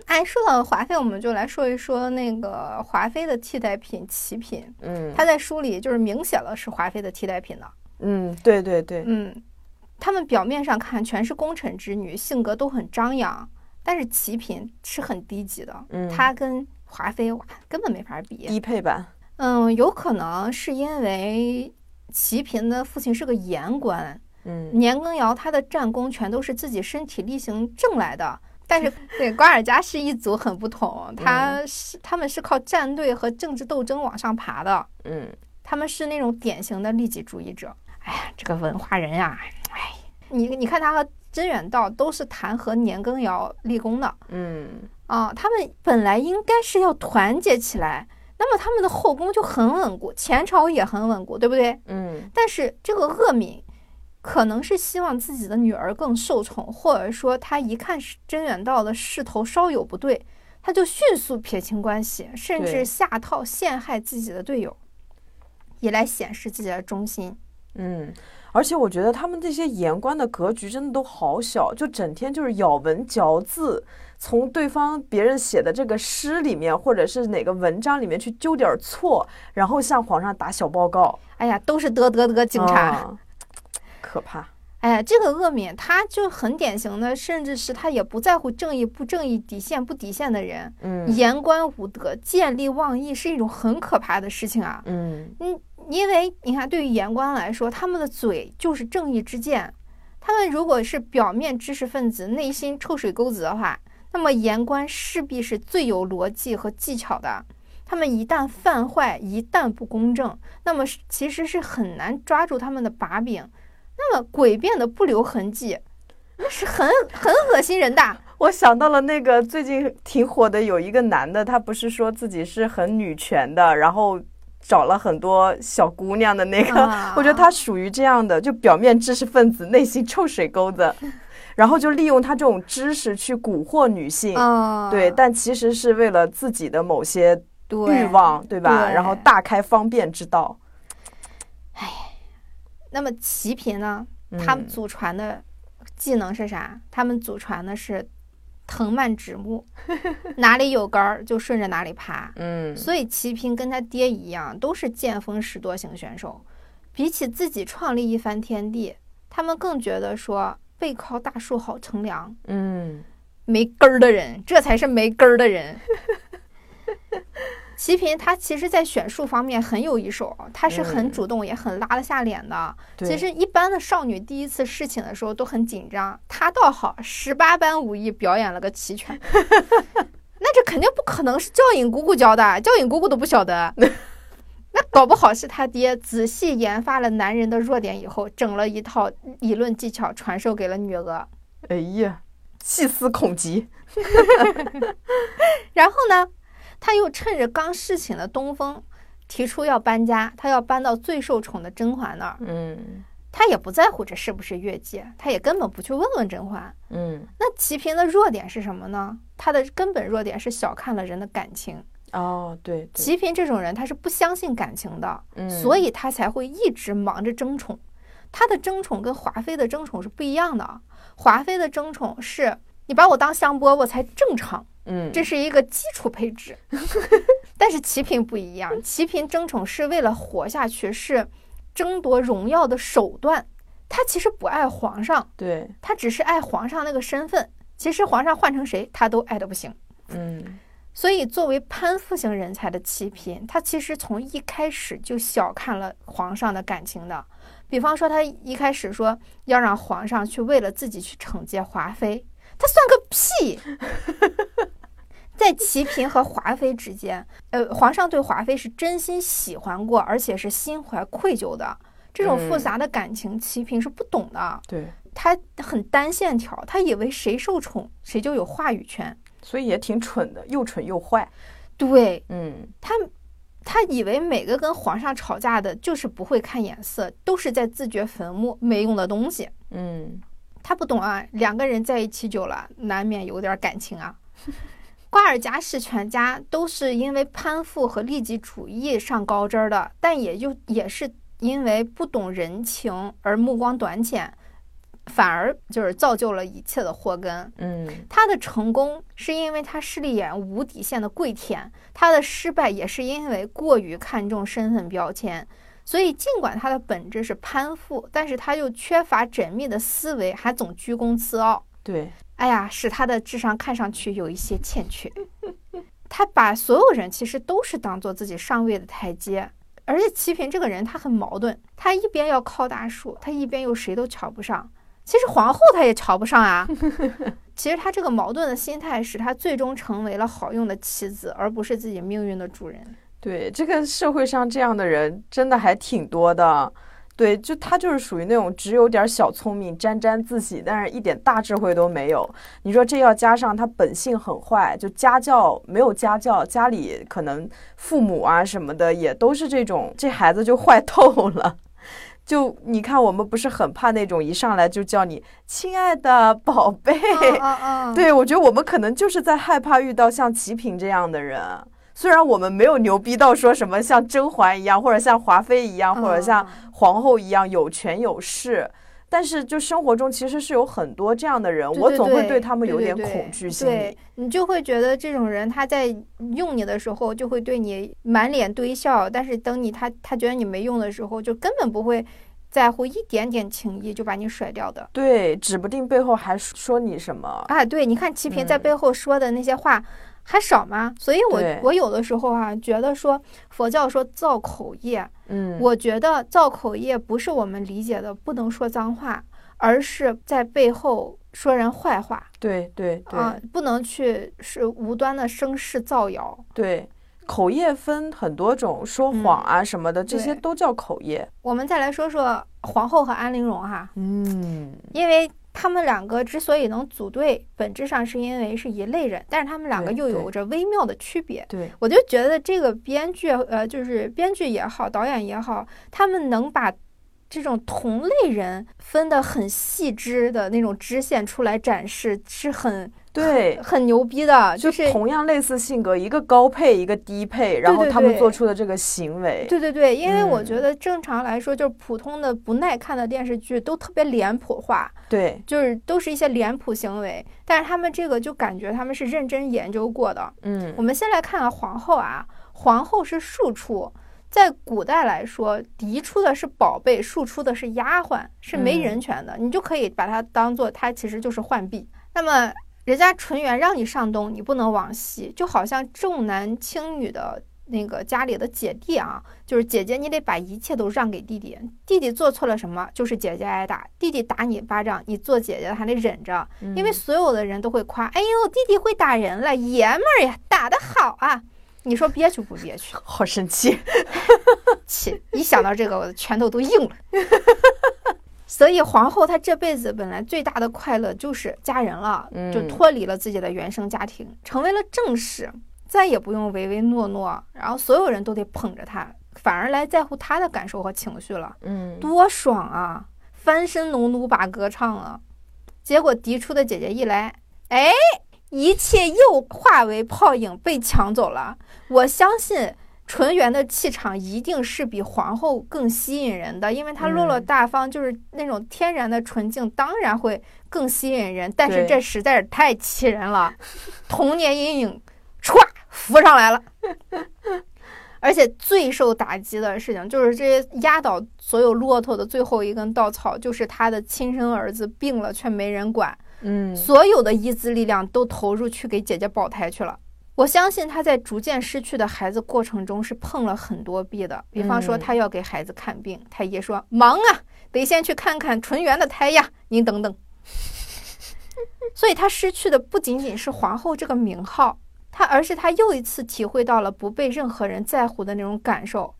哎，说到华妃，我们就来说一说那个华妃的替代品齐嫔。嗯她在书里就是明写了是华妃的替代品的。嗯，对对对，嗯，他们表面上看全是功臣之女，性格都很张扬，但是齐嫔是很低级的。嗯她跟华妃哇根本没法比。低配版。嗯，有可能是因为齐嫔的父亲是个言官，嗯年羹尧他的战功全都是自己身体力行挣来的，但是对 瓜尔佳氏一族很不同，他是他们是靠战队和政治斗争往上爬的，嗯他们是那种典型的利己主义者。哎呀，这个文化人呀，哎，你你看他和甄远道都是弹劾年羹尧立功的嗯啊，他们本来应该是要团结起来。那么他们的后宫就很稳固，前朝也很稳固，对不对？嗯但是这个恶敏可能是希望自己的女儿更受宠，或者说他一看是甄远道的势头稍有不对，他就迅速撇清关系，甚至下套陷害自己的队友，以来显示自己的忠心。嗯，而且我觉得他们这些言官的格局真的都好小，就整天就是咬文嚼字，从对方别人写的这个诗里面，或者是哪个文章里面去揪点儿错，然后向皇上打小报告。哎呀，都是得得得警察。啊可怕。哎，这个恶敏他就很典型的，甚至是他也不在乎正义不正义、底线不底线的人。嗯言官无德、见利忘义是一种很可怕的事情啊。嗯嗯，因为你看，对于言官来说，他们的嘴就是正义之剑。他们如果是表面知识分子，内心臭水沟子的话，那么言官势必是最有逻辑和技巧的。他们一旦犯坏，一旦不公正，那么是其实是很难抓住他们的把柄。那么诡辩的不留痕迹，那是很很恶心人的。我想到了那个最近挺火的，有一个男的，他不是说自己是很女权的，然后找了很多小姑娘的那个，啊我觉得他属于这样的，就表面知识分子，内心臭水沟子，然后就利用他这种知识去蛊惑女性，啊，对，但其实是为了自己的某些欲望，对吧？对然后大开方便之道，那么齐平呢？他们嗯祖传的技能是啥？他们祖传的是藤蔓植木，哪里有杆儿就顺着哪里爬。嗯所以齐平跟他爹一样，都是见风使舵型选手。比起自己创立一番天地，他们更觉得说背靠大树好乘凉。嗯没根儿的人，这才是没根儿的人。齐平他其实，在选术方面很有一手，他是很嗯主动，也很拉得下脸的。其实一般的少女第一次侍寝的时候都很紧张，她倒好，十八般武艺表演了个齐全。那这肯定不可能是教引姑姑教的，教引姑姑都不晓得。那搞不好是他爹仔细研发了男人的弱点以后，整了一套理论技巧传授给了女儿。哎呀，细思恐极，然后呢，他又趁着刚侍寝的东风，提出要搬家，他要搬到最受宠的甄嬛那儿。嗯他也不在乎这是不是越界，他也根本不去问问甄嬛。嗯那齐嫔的弱点是什么呢？他的根本弱点是小看了人的感情。哦，对对，齐嫔这种人，他是不相信感情的，嗯所以他才会一直忙着争宠。他的争宠跟华妃的争宠是不一样的。华妃的争宠是你把我当香饽饽才正常，嗯这是一个基础配置。但是齐嫔不一样，齐嫔争宠是为了活下去，是争夺荣耀的手段。她其实不爱皇上，对，她只是爱皇上那个身份。其实皇上换成谁，她都爱的不行。嗯所以，作为攀附型人才的齐嫔，她其实从一开始就小看了皇上的感情的。比方说，她一开始说要让皇上去为了自己去惩戒华妃，她算个屁！在齐嫔和华妃之间，呃，皇上对华妃是真心喜欢过，而且是心怀愧疚的。这种复嗯杂的感情，齐嫔是不懂的。对，他很单线条，他以为谁受宠谁就有话语权。所以也挺蠢的，又蠢又坏，对，嗯他他以为每个跟皇上吵架的，就是不会看眼色，都是在自掘坟墓，没用的东西。嗯他不懂啊，两个人在一起久了，难免有点感情啊。瓜尔佳氏全家都是因为攀附和利己主义上高枝儿的，但也就也是因为不懂人情而目光短浅，反而就是造就了一切的祸根。嗯他的成功是因为他势利眼无底线的跪舔，他的失败也是因为过于看重身份标签。所以，尽管他的本质是攀附，但是他又缺乏缜密的思维，还总居功自傲。对，哎呀，使他的智商看上去有一些欠缺。他把所有人其实都是当做自己上位的台阶，而且齐嫔这个人他很矛盾，他一边要靠大树，他一边又谁都瞧不上。其实皇后她也瞧不上啊。其实他这个矛盾的心态使他最终成为了好用的棋子，而不是自己命运的主人。对，这个社会上这样的人真的还挺多的。对，就他就是属于那种只有点小聪明、沾沾自喜，但是一点大智慧都没有。你说这要加上他本性很坏，就家教没有家教，家里可能父母啊什么的也都是这种，这孩子就坏透了。就你看，我们不是很怕那种一上来就叫你亲爱的宝贝，啊啊！对，我觉得我们可能就是在害怕遇到像齐平这样的人。虽然我们没有牛逼到说什么像甄嬛一样，或者像华妃一样，或者像皇后一样有权有势，但是就生活中其实是有很多这样的人，我总会对他们有点恐惧心理。对你就会觉得这种人他在用你的时候就会对你满脸堆笑，但是等你他他觉得你没用的时候，就根本不会在乎一点点情谊就把你甩掉的。对，指不定背后还说你什么。啊，对，你看齐平在嗯背后说的那些话还少吗？所以我对。我有的时候啊，觉得说佛教说造口业，嗯，我觉得造口业不是我们理解的不能说脏话，而是在背后说人坏话。对对对、啊，不能去是无端的生事造谣。对，口业分很多种，说谎啊什么的，这些都叫口业。我们再来说说皇后和安陵容哈，嗯，因为他们两个之所以能组队，本质上是因为是一类人，但是他们两个又有着微妙的区别。对，我就觉得这个编剧，呃，就是编剧也好，导演也好，他们能把这种同类人分得很细致的那种支线出来展示，是很对，很牛逼的。就就是同样类似性格，一个高配，一个低配，然后他们做出的这个行为，对对对，因为我嗯觉得正常来说，就是普通的不耐看的电视剧都特别脸谱化，对，就是都是一些脸谱行为，但是他们这个就感觉他们是认真研究过的。嗯我们先来看看皇后啊，皇后是庶出，在古代来说，嫡出的是宝贝，庶出的是丫鬟，是没人权的，你就可以把它当做它其实就是浣碧。那么人家纯元让你上东，你不能往西，就好像重男轻女的。那个家里的姐弟啊，就是姐姐，你得把一切都让给弟弟。弟弟做错了什么，就是姐姐挨打。弟弟打你巴掌，你做姐姐的还得忍着，因为嗯所有的人都会夸，哎呦，弟弟会打人了，爷们儿呀，打得好啊！你说憋屈不憋屈？好生气，气！一想到这个，我的拳头都硬了。所以皇后她这辈子本来最大的快乐就是嫁人了，就嗯脱离了自己的原生家庭，成为了正室，再也不用唯唯诺诺，然后所有人都得捧着她，反而来在乎她的感受和情绪了。嗯，多爽啊！翻身农奴把歌唱了，结果嫡出的姐姐一来，哎，一切又化为泡影，被抢走了。我相信纯元的气场一定是比皇后更吸引人的，因为她落落嗯大方，就是那种天然的纯净，当然会更吸引人。但是这实在是太气人了，童年阴影歘浮上来了。而且最受打击的事情就是，这些压倒所有骆驼的最后一根稻草，就是他的亲生儿子病了却没人管，嗯，所有的意志力量都投入去给姐姐保胎去了。我相信他在逐渐失去的孩子过程中是碰了很多壁的，比方说嗯他要给孩子看病，太医说忙啊，得先去看看纯元的胎呀，您等等。所以他失去的不仅仅是皇后这个名号，他而是他又一次体会到了不被任何人在乎的那种感受。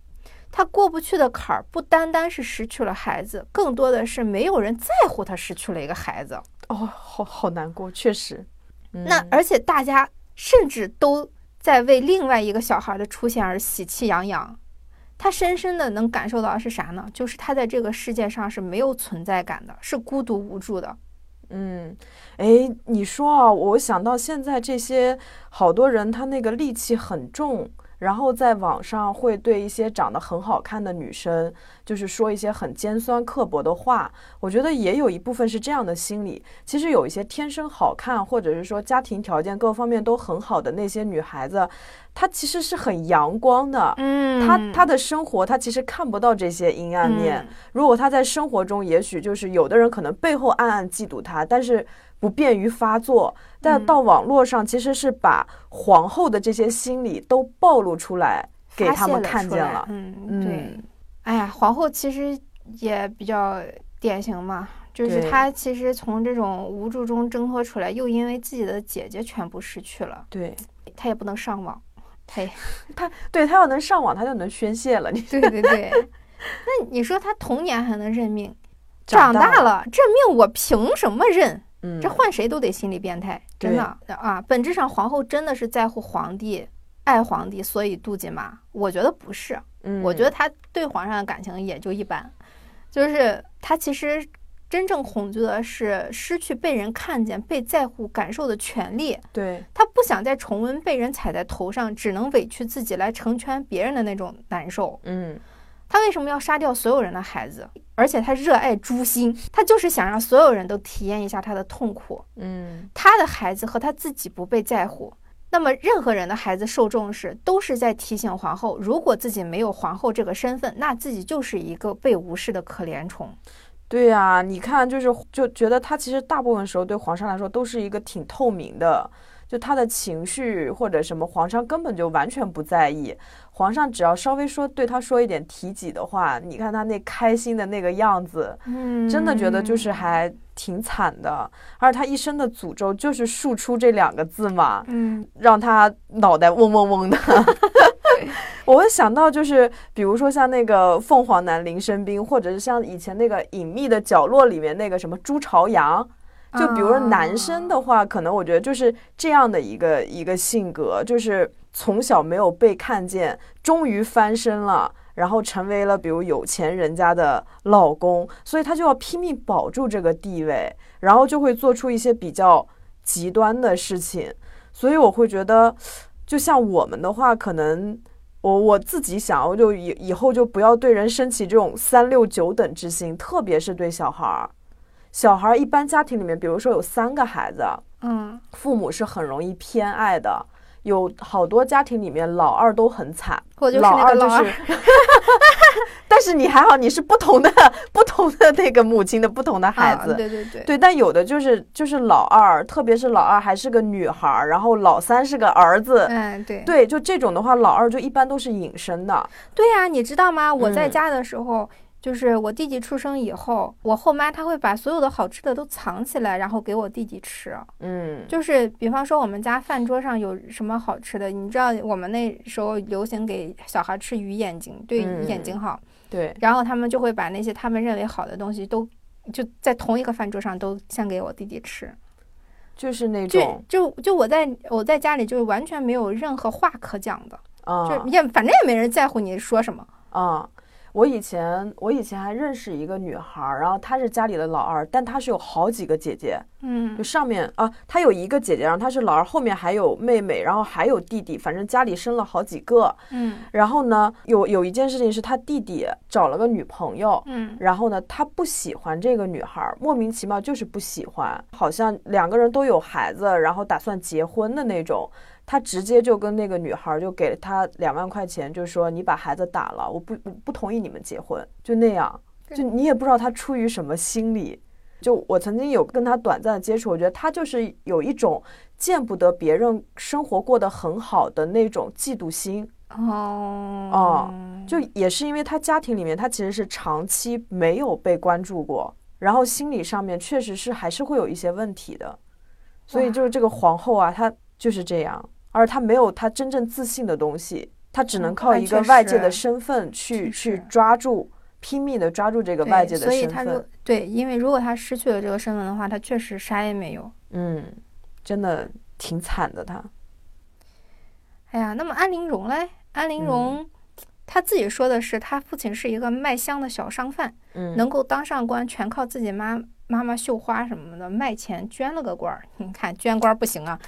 他过不去的坎儿，不单单是失去了孩子，更多的是没有人在乎他失去了一个孩子。哦，好好难过，确实。嗯那而且大家甚至都在为另外一个小孩的出现而喜气洋洋。他深深的能感受到是啥呢？就是他在这个世界上是没有存在感的，是孤独无助的。嗯，哎，你说啊，我想到现在这些好多人，他那个戾气很重，然后在网上会对一些长得很好看的女生，就是说一些很尖酸刻薄的话。我觉得也有一部分是这样的心理。其实有一些天生好看，或者是说家庭条件各方面都很好的那些女孩子，她其实是很阳光的。嗯她她的生活，她其实看不到这些阴暗面。如果她在生活中，也许就是有的人可能背后暗暗嫉妒她，但是不便于发作。但嗯到网络上，其实是把皇后的这些心理都暴露出来，给他们看见了。嗯，对嗯。哎呀，皇后其实也比较典型嘛，就是她其实从这种无助中挣脱出来，又因为自己的姐姐全部失去了，对她也不能上网，她也 对，她要能上网，她就能宣泄了。你对对对。那你说她童年还能认命，长大长大了这命我凭什么认？嗯，这换谁都得心理变态，真的啊！本质上皇后真的是在乎皇帝、爱皇帝，所以妒忌吗？我觉得不是，嗯，我觉得她对皇上的感情也就一般，就是她其实真正恐惧的是失去被人看见、被在乎、感受的权利。对，她不想再重温被人踩在头上，只能委屈自己来成全别人的那种难受。嗯他为什么要杀掉所有人的孩子？而且他热爱诛心，他就是想让所有人都体验一下他的痛苦。嗯他的孩子和他自己不被在乎，那么任何人的孩子受重视，都是在提醒皇后，如果自己没有皇后这个身份，那自己就是一个被无视的可怜虫。对呀、你看，就是就觉得他其实大部分时候对皇上来说都是一个挺透明的，就他的情绪或者什么，皇上根本就完全不在意。皇上只要稍微说对他说一点提己的话，你看他那开心的那个样子，嗯真的觉得就是还挺惨的。而他一生的诅咒就是庶出这两个字嘛，嗯让他脑袋嗡嗡嗡的。我会想到，就是比如说像那个凤凰男林生斌，或者是像以前那个隐秘的角落里面那个什么朱朝阳，就比如说男生的话，可能我觉得就是这样的一个一个性格，就是从小没有被看见，终于翻身了。然后成为了比如有钱人家的老公，所以他就要拼命保住这个地位，然后就会做出一些比较极端的事情。所以我会觉得，就像我们的话，可能我我自己想，我就以以后就不要对人升起这种三六九等之心，特别是对小孩儿。小孩儿一般家庭里面，比如说有三个孩子，嗯父母是很容易偏爱的。有好多家庭里面老二都很惨，我就是老二就是 但是你还好，你是不同的 不同的那个母亲的不同的孩子，啊对对对，对，但有的就是就是老二，特别是老二还是个女孩儿，然后老三是个儿子，嗯对。对，就这种的话，老二就一般都是隐身的，对呀、你知道吗？我在嗯。家的时候。就是我弟弟出生以后，我后妈她会把所有的好吃的都藏起来，然后给我弟弟吃。嗯，就是比方说我们家饭桌上有什么好吃的，你知道我们那时候流行给小孩吃鱼眼睛，对嗯眼睛好，对，然后他们就会把那些他们认为好的东西都就在同一个饭桌上都先给我弟弟吃。就是那就种，就就我在我在家里就是完全没有任何话可讲的，啊就也反正也没人在乎你说什么。啊。我以前我以前还认识一个女孩儿，然后她是家里的老二，但她是有好几个姐姐，嗯就上面啊，她有一个姐姐，然后她是老二，后面还有妹妹，然后还有弟弟，反正家里生了好几个。嗯然后呢，有有一件事情是她弟弟找了个女朋友，嗯然后呢，他不喜欢这个女孩儿，莫名其妙就是不喜欢，好像两个人都有孩子，然后打算结婚的那种。他直接就跟那个女孩儿就给了他两万块钱，就说你把孩子打了，我不我不同意你们结婚，就那样，就你也不知道他出于什么心理。就我曾经有跟他短暂的接触，我觉得他就是有一种见不得别人生活过得很好的那种嫉妒心。哦哦就也是因为他家庭里面，他其实是长期没有被关注过，然后心理上面确实是还是会有一些问题的，所以就是这个皇后啊，她就是这样，而他没有他真正自信的东西，他只能嗯靠一个外界的身份去确去抓住，拼命的抓住这个外界的所以身份对，因为如果他失去了这个身份的话，他确实啥也没有。嗯，真的挺惨的他，哎呀，那么安陵容嘞？安陵容，他自己说的是，他父亲是一个卖香的小商贩，嗯，能够当上官，全靠自己妈妈妈绣花什么的，卖钱捐了个官儿。你看捐官儿不行啊，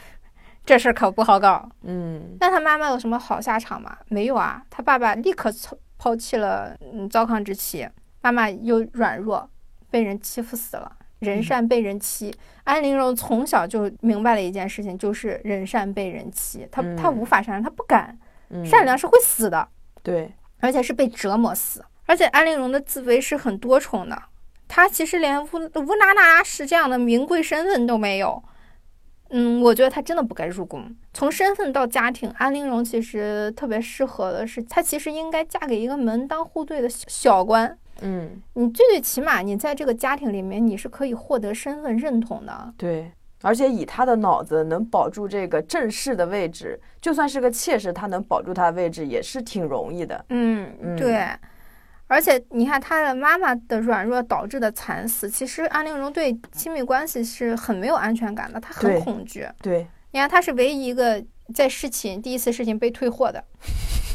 这事儿可不好搞。嗯那他妈妈有什么好下场吗？没有啊，他爸爸立刻抛抛弃了嗯糟糠之妻，妈妈又软弱，被人欺负死了。人善被人欺，安陵容从小就明白了一件事情，就是人善被人欺。她她嗯无法善良，她不敢，嗯，善良是会死的，对，而且是被折磨死。而且安陵容的自卑是很多重的，她其实连乌乌拉那氏这样的名贵身份都没有。嗯，我觉得她真的不该入宫。从身份到家庭，安陵容其实特别适合的是，她其实应该嫁给一个门当户对的小小官。嗯你最最起码，你在这个家庭里面，你是可以获得身份认同的。对。而且以他的脑子能保住这个正室的位置，就算是个妾室，他能保住他的位置也是挺容易的。嗯嗯对。而且你看，她的妈妈的软弱导致的惨死，其实安陵容对亲密关系是很没有安全感的，她很恐惧。对，你看，她是唯一一个在侍寝第一次侍寝被退货的，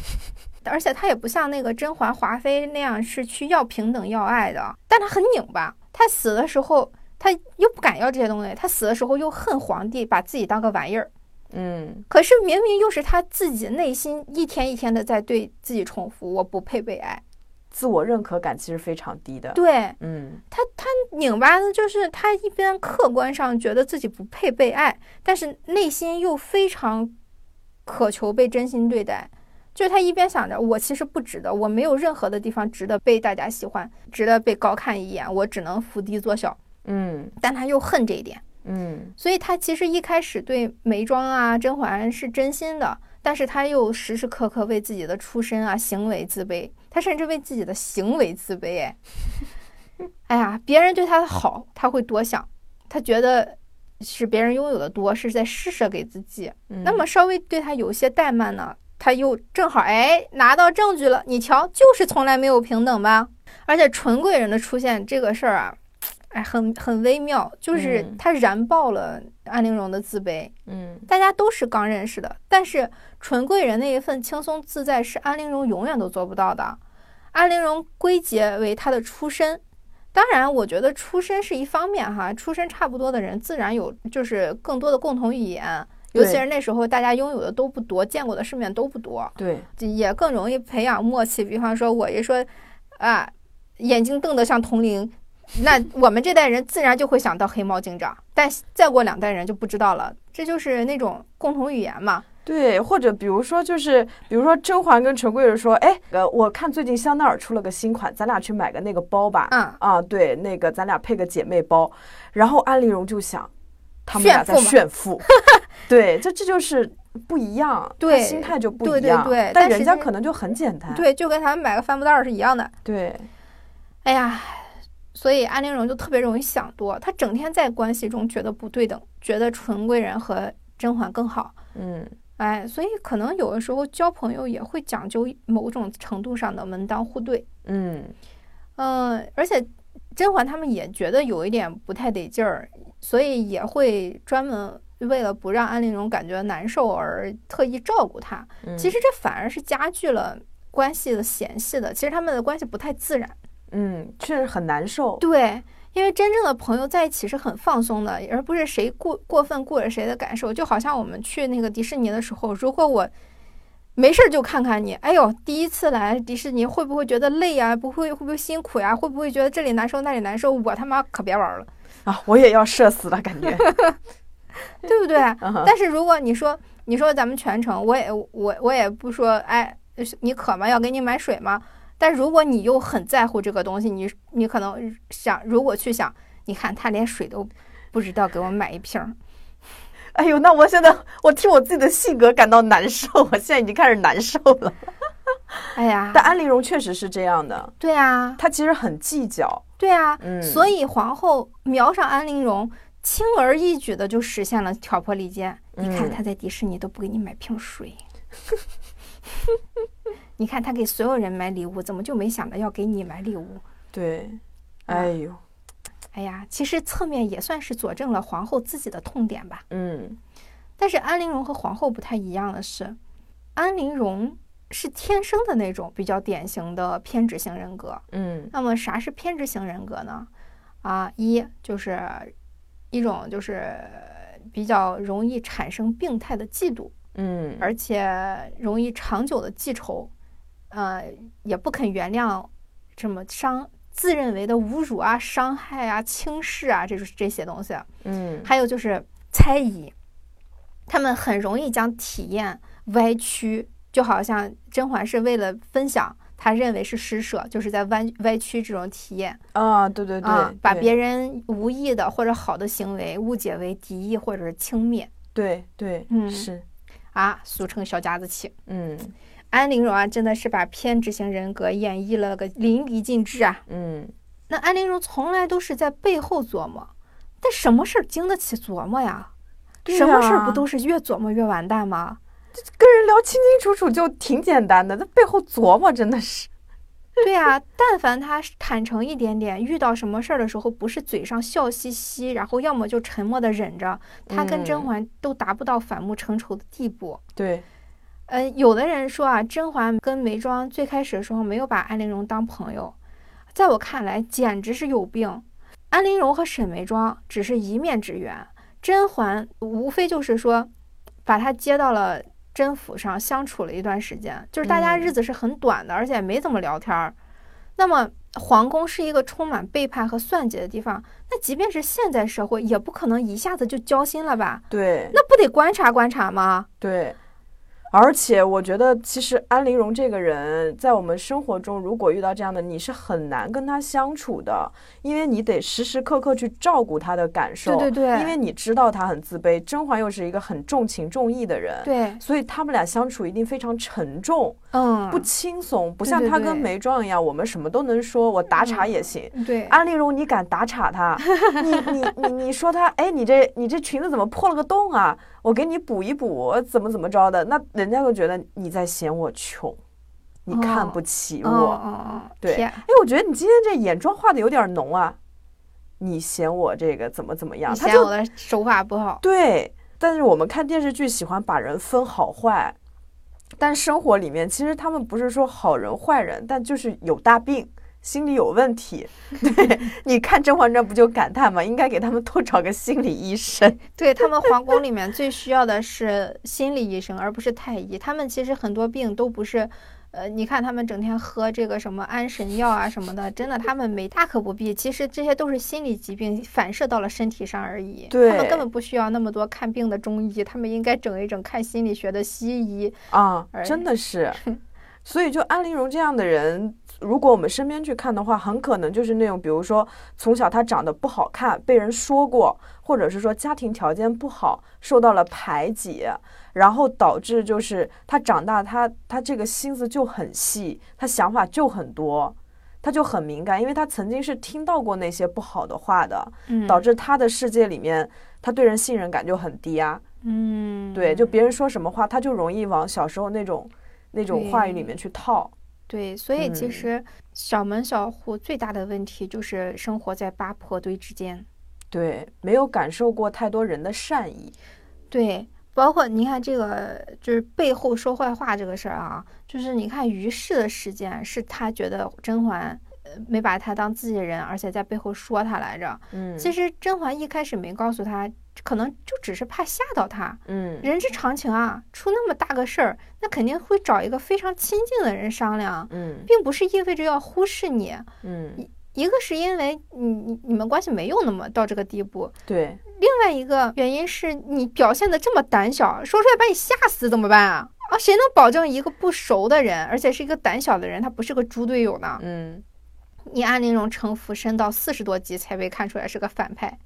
而且她也不像那个甄嬛、华妃那样是去要平等、要爱的，但她很拧巴。她死的时候，她又不敢要这些东西，她死的时候又恨皇帝，把自己当个玩意儿。嗯可是明明又是她自己内心一天一天的在对自己重复：我不配被爱。自我认可感其实非常低的。对嗯他他拧巴的就是他一边客观上觉得自己不配被爱，但是内心又非常渴求被真心对待。就是他一边想着我其实不值得，我没有任何的地方值得被大家喜欢，值得被高看一眼，我只能伏低作小。嗯但他又恨这一点，嗯所以他其实一开始对眉庄啊、甄嬛是真心的，但是他又时时刻刻为自己的出身啊、行为自卑，他甚至为自己的行为自卑。哎，哎呀，别人对他的好，他会多想，他觉得是别人拥有的多，是在施舍给自己。嗯，那么稍微对他有些怠慢呢，他又正好哎拿到证据了，你瞧，就是从来没有平等吧？而且纯贵人的出现这个事儿啊，哎，很很微妙，就是嗯他燃爆了安陵容的自卑。嗯大家都是刚认识的，但是纯贵人那一份轻松自在是安陵容永远都做不到的。安陵容归结为她的出身，当然，我觉得出身是一方面哈，出身差不多的人自然有就是更多的共同语言，尤其是那时候大家拥有的都不多，见过的世面都不多，对，也更容易培养默契。比方说，我一说啊，眼睛瞪得像铜铃。那我们这代人自然就会想到黑猫警长，但再过两代人就不知道了。这就是那种共同语言嘛。对，或者比如说，就是比如说甄嬛跟陈贵人说，哎，呃，我看最近香奈儿出了个新款，咱俩去买个那个包吧。嗯，啊，对，那个咱俩配个姐妹包。然后安陵容就想，他们俩在炫富。对，这这就是不一样，对心态就不对对一样。对但但实际人家可能就很简单。对，就跟咱们买个帆布袋儿是一样的。对，哎呀，所以安陵容就特别容易想多，她整天在关系中觉得不对等，觉得纯贵人和甄嬛更好。嗯哎，所以可能有的时候交朋友也会讲究某种程度上的门当户对。嗯嗯，而且甄嬛他们也觉得有一点不太得劲儿，所以也会专门为了不让安陵容感觉难受而特意照顾她。嗯，其实这反而是加剧了关系的嫌隙的。其实他们的关系不太自然。嗯，确实很难受。对，因为真正的朋友在一起是很放松的，而不是谁过过分顾着谁的感受。就好像我们去那个迪士尼的时候，如果我没事儿就看看你，哎呦，第一次来迪士尼会不会觉得累呀、不会会不会辛苦呀？会不会觉得这里难受那里难受？我他妈可别玩了，啊，我也要社死了，感觉。对不对？但是如果你说你说咱们全程，我也我我也不说，哎，你渴吗？要给你买水吗？但如果你又很在乎这个东西，你你可能想，如果去想，你看他连水都不知道给我买一瓶儿，哎呦，那我现在我替我自己的性格感到难受，我现在已经开始难受了。哎呀，但安陵容确实是这样的，对啊，她其实很计较。对啊，嗯所以皇后瞄上安陵容，轻而易举的就实现了挑拨离间。你看嗯他在迪士尼都不给你买瓶水，你看他给所有人买礼物，怎么就没想到要给你买礼物？对，啊哎呦，哎呀，其实侧面也算是佐证了皇后自己的痛点吧。嗯但是安陵容和皇后不太一样的是，安陵容是天生的那种比较典型的偏执型人格。嗯那么啥是偏执型人格呢？啊，一就是一种就是比较容易产生病态的嫉妒，嗯，而且容易长久的记仇，呃，也不肯原谅这么伤自认为的侮辱啊、伤害啊、轻视啊，这种这些东西。嗯。还有就是猜疑，他们很容易将体验歪曲，就好像甄嬛是为了分享，她认为是施舍，就是在弯歪曲这种体验啊，对对对，啊，把别人无意的或者好的行为误解为敌意或者是轻蔑。对对嗯是，啊，俗称小家子气。嗯安陵容啊，真的是把偏执型人格演绎了个淋漓尽致啊。嗯那安陵容从来都是在背后琢磨，但什么事儿经得起琢磨呀？对什么事儿不都是越琢磨越完蛋吗？跟人聊清清楚楚就挺简单的，那背后琢磨真的是，对啊，但凡他坦诚一点点，遇到什么事儿的时候，不是嘴上笑嘻嘻，然后要么就沉默的忍着，他跟甄嗯嬛都达不到反目成仇的地步。对，呃，有的人说啊，甄嬛跟眉庄最开始的时候没有把安陵容当朋友，在我看来简直是有病。安陵容和沈眉庄只是一面之缘，甄嬛无非就是说，把她接到了甄府上相处了一段时间，就是大家嗯日子是很短的，而且没怎么聊天儿。那么皇宫是一个充满背叛和算计的地方，那即便是现在社会，也不可能一下子就交心了吧？对那不得观察观察吗？对，而且我觉得，其实安陵容这个人，在我们生活中，如果遇到这样的，你是很难跟他相处的，因为你得时时刻刻去照顾他的感受。对对对因为你知道他很自卑，甄嬛又是一个很重情重义的人。对，所以他们俩相处一定非常沉重，嗯，不轻松，不像他跟对眉庄一样，我们什么都能说，我打岔也行。对，安陵容，你敢打岔他？你你你你说他，哎，你这你这裙子怎么破了个洞啊？我给你补一补，怎么怎么着的？那人家就觉得你在嫌我穷，你看哦不起嗯我。哦哦，对，天哎，我觉得你今天这眼妆画的有点浓啊，你嫌我这个怎么怎么样？嫌我的手法不好，对，但是我们看电视剧喜欢把人分好坏，但生活里面其实他们不是说好人坏人，但就是有大病，心理有问题。对，你看《甄嬛传》不就感叹吗？应该给他们多找个心理医生。对他们皇宫里面最需要的是心理医生，而不是太医。他们其实很多病都不是，呃，你看他们整天喝这个什么安神药啊什么的，真的他们没大可不必。其实这些都是心理疾病反射到了身体上而已。他们根本不需要那么多看病的中医，他们应该整一整看心理学的西医。啊，哎真的是。所以，就安陵容这样的人，如果我们身边去看的话，很可能就是那种，比如说从小他长得不好看，被人说过，或者是说家庭条件不好，受到了排挤，然后导致就是他长大，他他这个心思就很细，他想法就很多，他就很敏感，因为他曾经是听到过那些不好的话的，嗯，导致他的世界里面，他对人信任感就很低啊。嗯，对，就别人说什么话，他就容易往小时候那种那种话语里面去套。对，所以其嗯实小门小户最大的问题就是生活在八婆堆之间。对，没有感受过太多人的善意。对，包括你看这个，就是背后说坏话这个事儿啊，就是你看于氏的事件，是他觉得甄嬛呃没把他当自己人，而且在背后说他来着。嗯，其实甄嬛一开始没告诉他，可能就只是怕吓到他。嗯，人之常情啊，出那么大个事儿，那肯定会找一个非常亲近的人商量，嗯并不是意味着要忽视你。嗯，一个是因为你你你们关系没有那么到这个地步，对，另外一个原因是你表现的这么胆小，说出来把你吓死怎么办啊？啊，谁能保证一个不熟的人，而且是一个胆小的人，他不是个猪队友呢？嗯，你按那种城府深到四十多级才被看出来是个反派，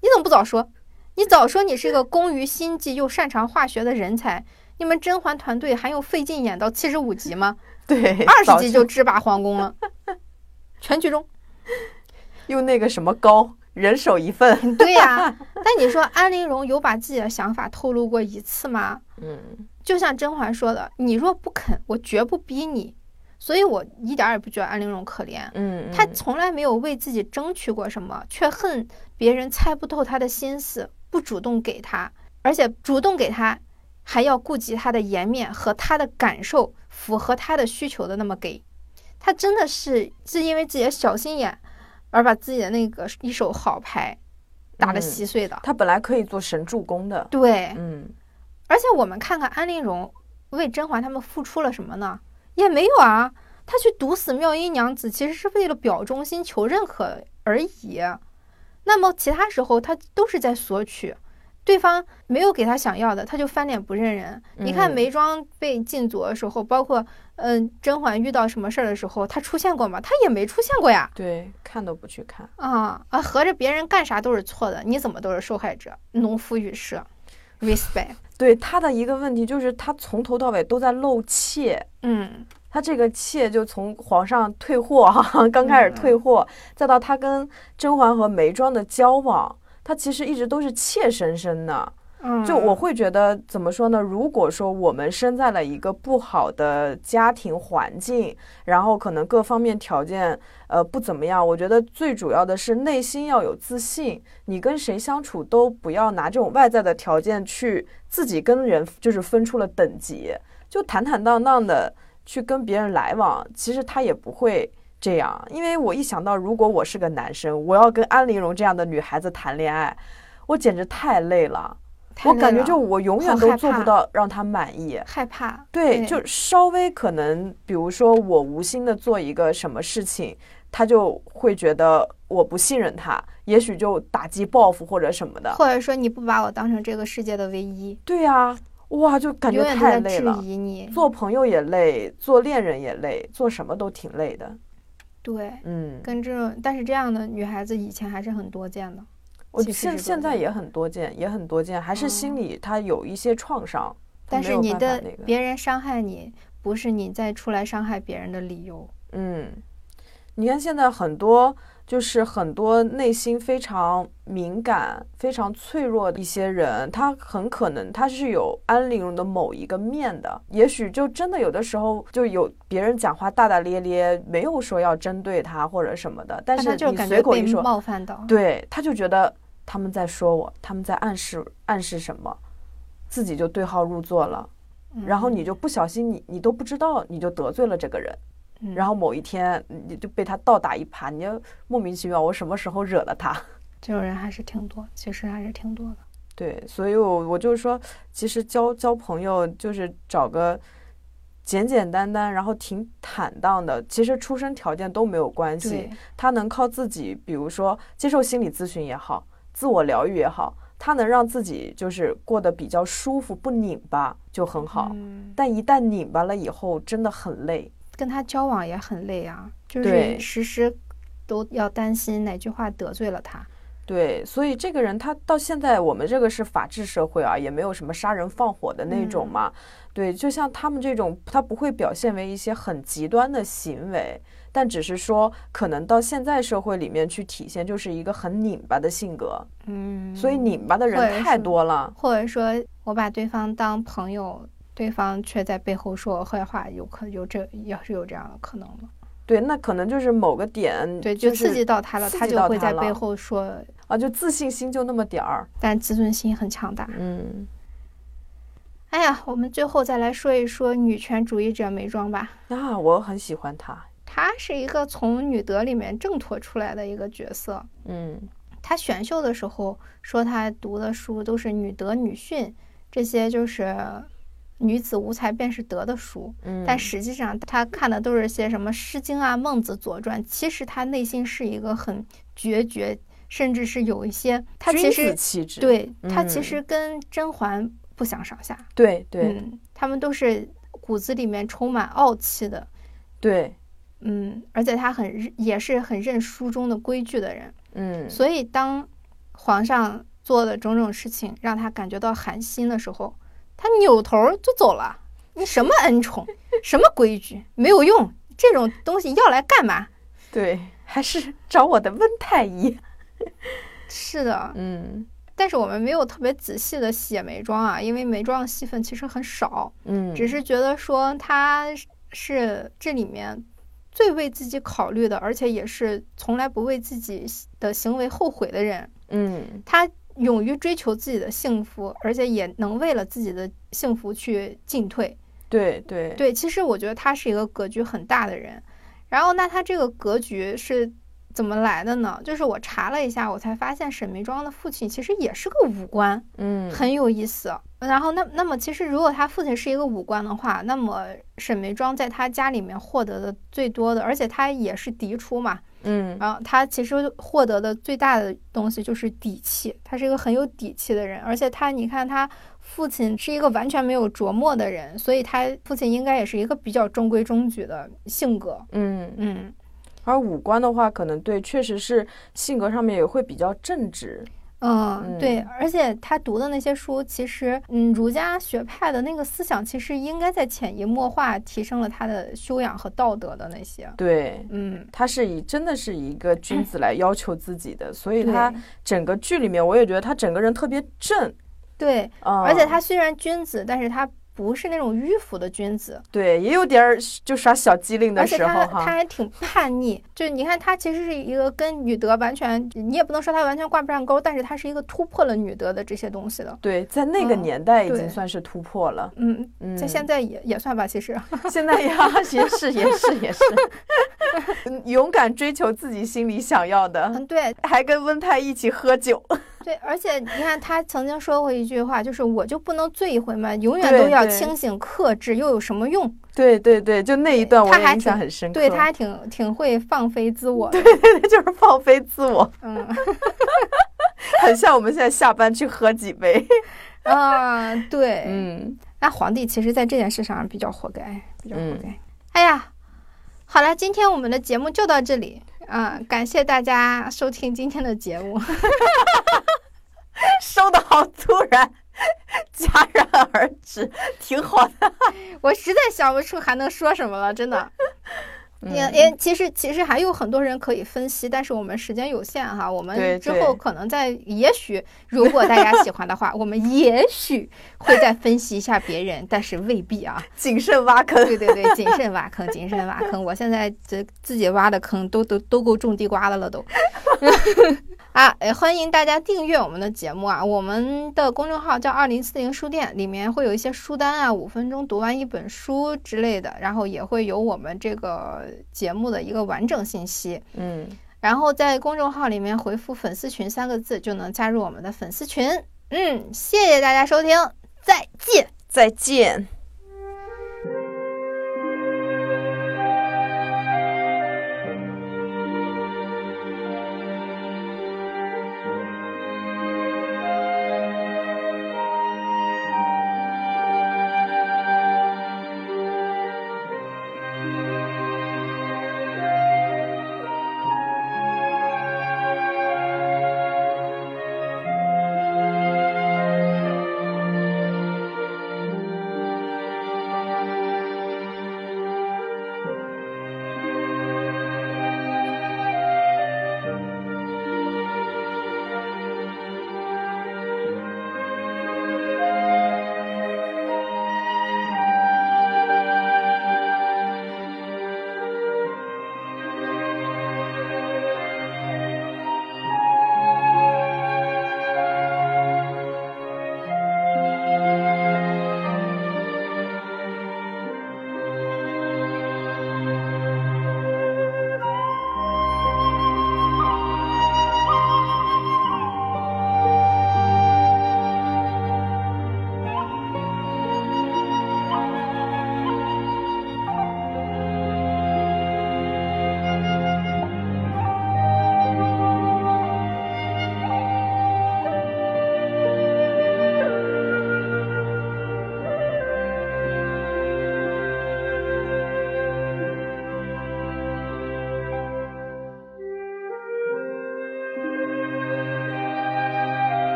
你怎么不早说？你早说你是个工于心计又擅长化学的人才。你们甄嬛团队还用费劲演到七十五集吗？对，二十集就制霸皇宫了，全剧终。用那个什么膏，人手一份。对呀、但你说安陵容有把自己的想法透露过一次吗？嗯，就像甄嬛说的：“你若不肯，我绝不逼你。”所以，我一点儿也不觉得安陵容可怜。嗯，她从来没有为自己争取过什么，却恨别人猜不透她的心思，不主动给他，而且主动给他，还要顾及他的颜面和他的感受，符合他的需求的那么给。他真的是是因为自己的小心眼，而把自己的那个一手好牌打得嗯稀碎的。他本来可以做神助攻的。对，嗯，而且我们看看安陵容为甄嬛他们付出了什么呢？也没有啊，她去毒死妙音娘子，其实是为了表忠心、求认可而已。那么其他时候，他都是在索取，对方没有给他想要的，他就翻脸不认人。你看嗯眉庄被禁足的时候，包括嗯、甄嬛遇到什么事儿的时候，他出现过吗？他也没出现过呀。对，看都不去看。啊啊，合着别人干啥都是错的，你怎么都是受害者？农夫与蛇，respect。对他的一个问题就是，他从头到尾都在露怯。嗯，他这个妾就从皇上退货哈，刚开始退货，再到他跟甄嬛和眉庄的交往，他其实一直都是怯生生的。嗯就我会觉得怎么说呢？如果说我们生在了一个不好的家庭环境，然后可能各方面条件呃不怎么样，我觉得最主要的是内心要有自信。你跟谁相处都不要拿这种外在的条件去自己跟人就是分出了等级，就坦坦荡荡的去跟别人来往，其实他也不会。这样，因为我一想到，如果我是个男生，我要跟安陵容这样的女孩子谈恋爱，我简直太累了。我感觉就我永远都做不到让他满意。害怕。对，对就稍微可能，比如说我无心的做一个什么事情，他就会觉得我不信任他，也许就打击报复或者什么的。或者说你不把我当成这个世界的唯一，对呀、哇，就感觉太累了。疑你。做朋友也累，做恋人也累，做什么都挺累的。对，嗯，跟这种，但是这样的女孩子以前还是很多见的。我现现在也很多见，也很多见，还是心里她有一些创伤，他但是你的别人伤害你，不是你再出来伤害别人的理由。嗯，你看现在很多就是很多内心非常敏感、非常脆弱的一些人，他很可能他是有安陵容的某一个面的，也许就真的有的时候就有别人讲话大大咧咧，没有说要针对他或者什么的，但是你感觉被随口一说，冒犯到。对，他就觉得他们在说我，他们在暗示暗示什么，自己就对号入座了。然后你就不小心你，你都不知道，你就得罪了这个人。嗯然后某一天你就被他倒打一耙，你就莫名其妙，我什么时候惹了他？这种人还是挺多，其实还是挺多的。对，所以我我就是说，其实交交朋友就是找个简简单单，然后挺坦荡的，其实出身条件都没有关系。，他能靠自己，比如说接受心理咨询也好，自我疗愈也好，他能让自己就是过得比较舒服，不拧巴就很好。嗯，但一旦拧巴了以后，真的很累。跟他交往也很累啊，就是时时都要担心哪句话得罪了他。对，所以这个人他到现在，我们这个是法治社会啊，也没有什么杀人放火的那种嘛。对，就像他们这种，他不会表现为一些很极端的行为，但只是说可能到现在社会里面去体现，就是一个很拧巴的性格。嗯，所以拧巴的人太多了。或者说我把对方当朋友，对方却在背后说我坏话，有可有这也是有这样的可能的。对，那可能就是某个点，对，就刺激到他了，刺他就会在背后说，啊，就自信心就那么点儿。但自尊心很强大。嗯，哎呀，我们最后再来说一说女权主义者眉庄吧。啊，我很喜欢她。她是一个从女德里面挣脱出来的一个角色。嗯她选秀的时候说她读的书都是女德女训，这些就是女子无才便是德的书。嗯，但实际上，她看的都是些什么《诗经》啊、《孟子》《左传》。其实她内心是一个很决绝，甚至是有一些，她其实。对她其嗯实跟甄嬛不相上下。对对嗯，他们都是骨子里面充满傲气的。对，嗯，而且他很认也是很认书中的规矩的人。嗯，所以当皇上做的种种事情让他感觉到寒心的时候，他扭头儿就走了。你什么恩宠，什么规矩，没有用，这种东西要来干嘛？对，还是找我的温太医。是的，嗯但是我们没有特别仔细的写眉庄啊，因为眉庄的戏份其实很少，嗯，只是觉得说他是这里面最为自己考虑的，而且也是从来不为自己的行为后悔的人。嗯他勇于追求自己的幸福，而且也能为了自己的幸福去进退。对对对，其实我觉得他是一个格局很大的人。然后，那他这个格局是怎么来的呢？就是我查了一下，我才发现沈眉庄的父亲其实也是个武官，嗯很有意思。然后那那么其实如果他父亲是一个武官的话，那么沈眉庄在他家里面获得的最多的，而且他也是嫡出嘛，嗯然后他其实获得的最大的东西就是底气，他是一个很有底气的人，而且他你看他父亲是一个完全没有琢磨的人，所以他父亲应该也是一个比较中规中矩的性格。嗯，嗯，而五官的话，可能对，确实是性格上面也会比较正直。嗯，对嗯，而且他读的那些书，其实，嗯，儒家学派的那个思想，其实应该在潜移默化提升了他的修养和道德的那些。对，嗯，他是以真的是以一个君子来要求自己的，所以他整个剧里面，我也觉得他整个人特别正。对，啊、而且他虽然君子，但是他不是那种迂腐的君子，对也有点儿就耍小机灵的而且他他时候哈。还挺叛逆，就你看他其实是一个跟女德完全，你也不能说他完全挂不上钩，但是他是一个突破了女德的这些东西的。对，在那个嗯年代已经算是突破了。嗯，嗯，在现在也也算吧，其实。现在也，也是也是也是，嗯勇敢追求自己心里想要的，嗯，对还跟温太一起喝酒。对，而且你看他曾经说过一句话，就是我就不能醉一回吗？永远都要清醒克制，又有什么用？对对对，就那一段我还印象很深刻。对他还挺挺会放飞自我的。就是放飞自我，嗯，很像我们现在下班去喝几杯。啊，对，嗯，那皇帝其实在这件事上比较活该，比较活嗯该。哎呀，好了，今天我们的节目就到这里嗯、感谢大家收听今天的节目。收的好突然，戛然而止，挺好的。我实在想不出还能说什么了，真的。也嗯也其实其实还有很多人可以分析，但是我们时间有限哈，我们之后可能在也许如果大家喜欢的话，我们也许会再分析一下别人，但是未必啊。谨慎挖坑。对对对，谨慎挖坑，谨慎挖坑。我现在这自己挖的坑都都都够种地瓜的了都。啊，也欢迎大家订阅我们的节目啊！我们的公众号叫二零四零书店，里面会有一些书单啊，五分钟读完一本书之类的，然后也会有我们这个节目的一个完整信息。嗯，然后在公众号里面回复“粉丝群”三个字，就能加入我们的粉丝群。嗯，谢谢大家收听，再见。再见。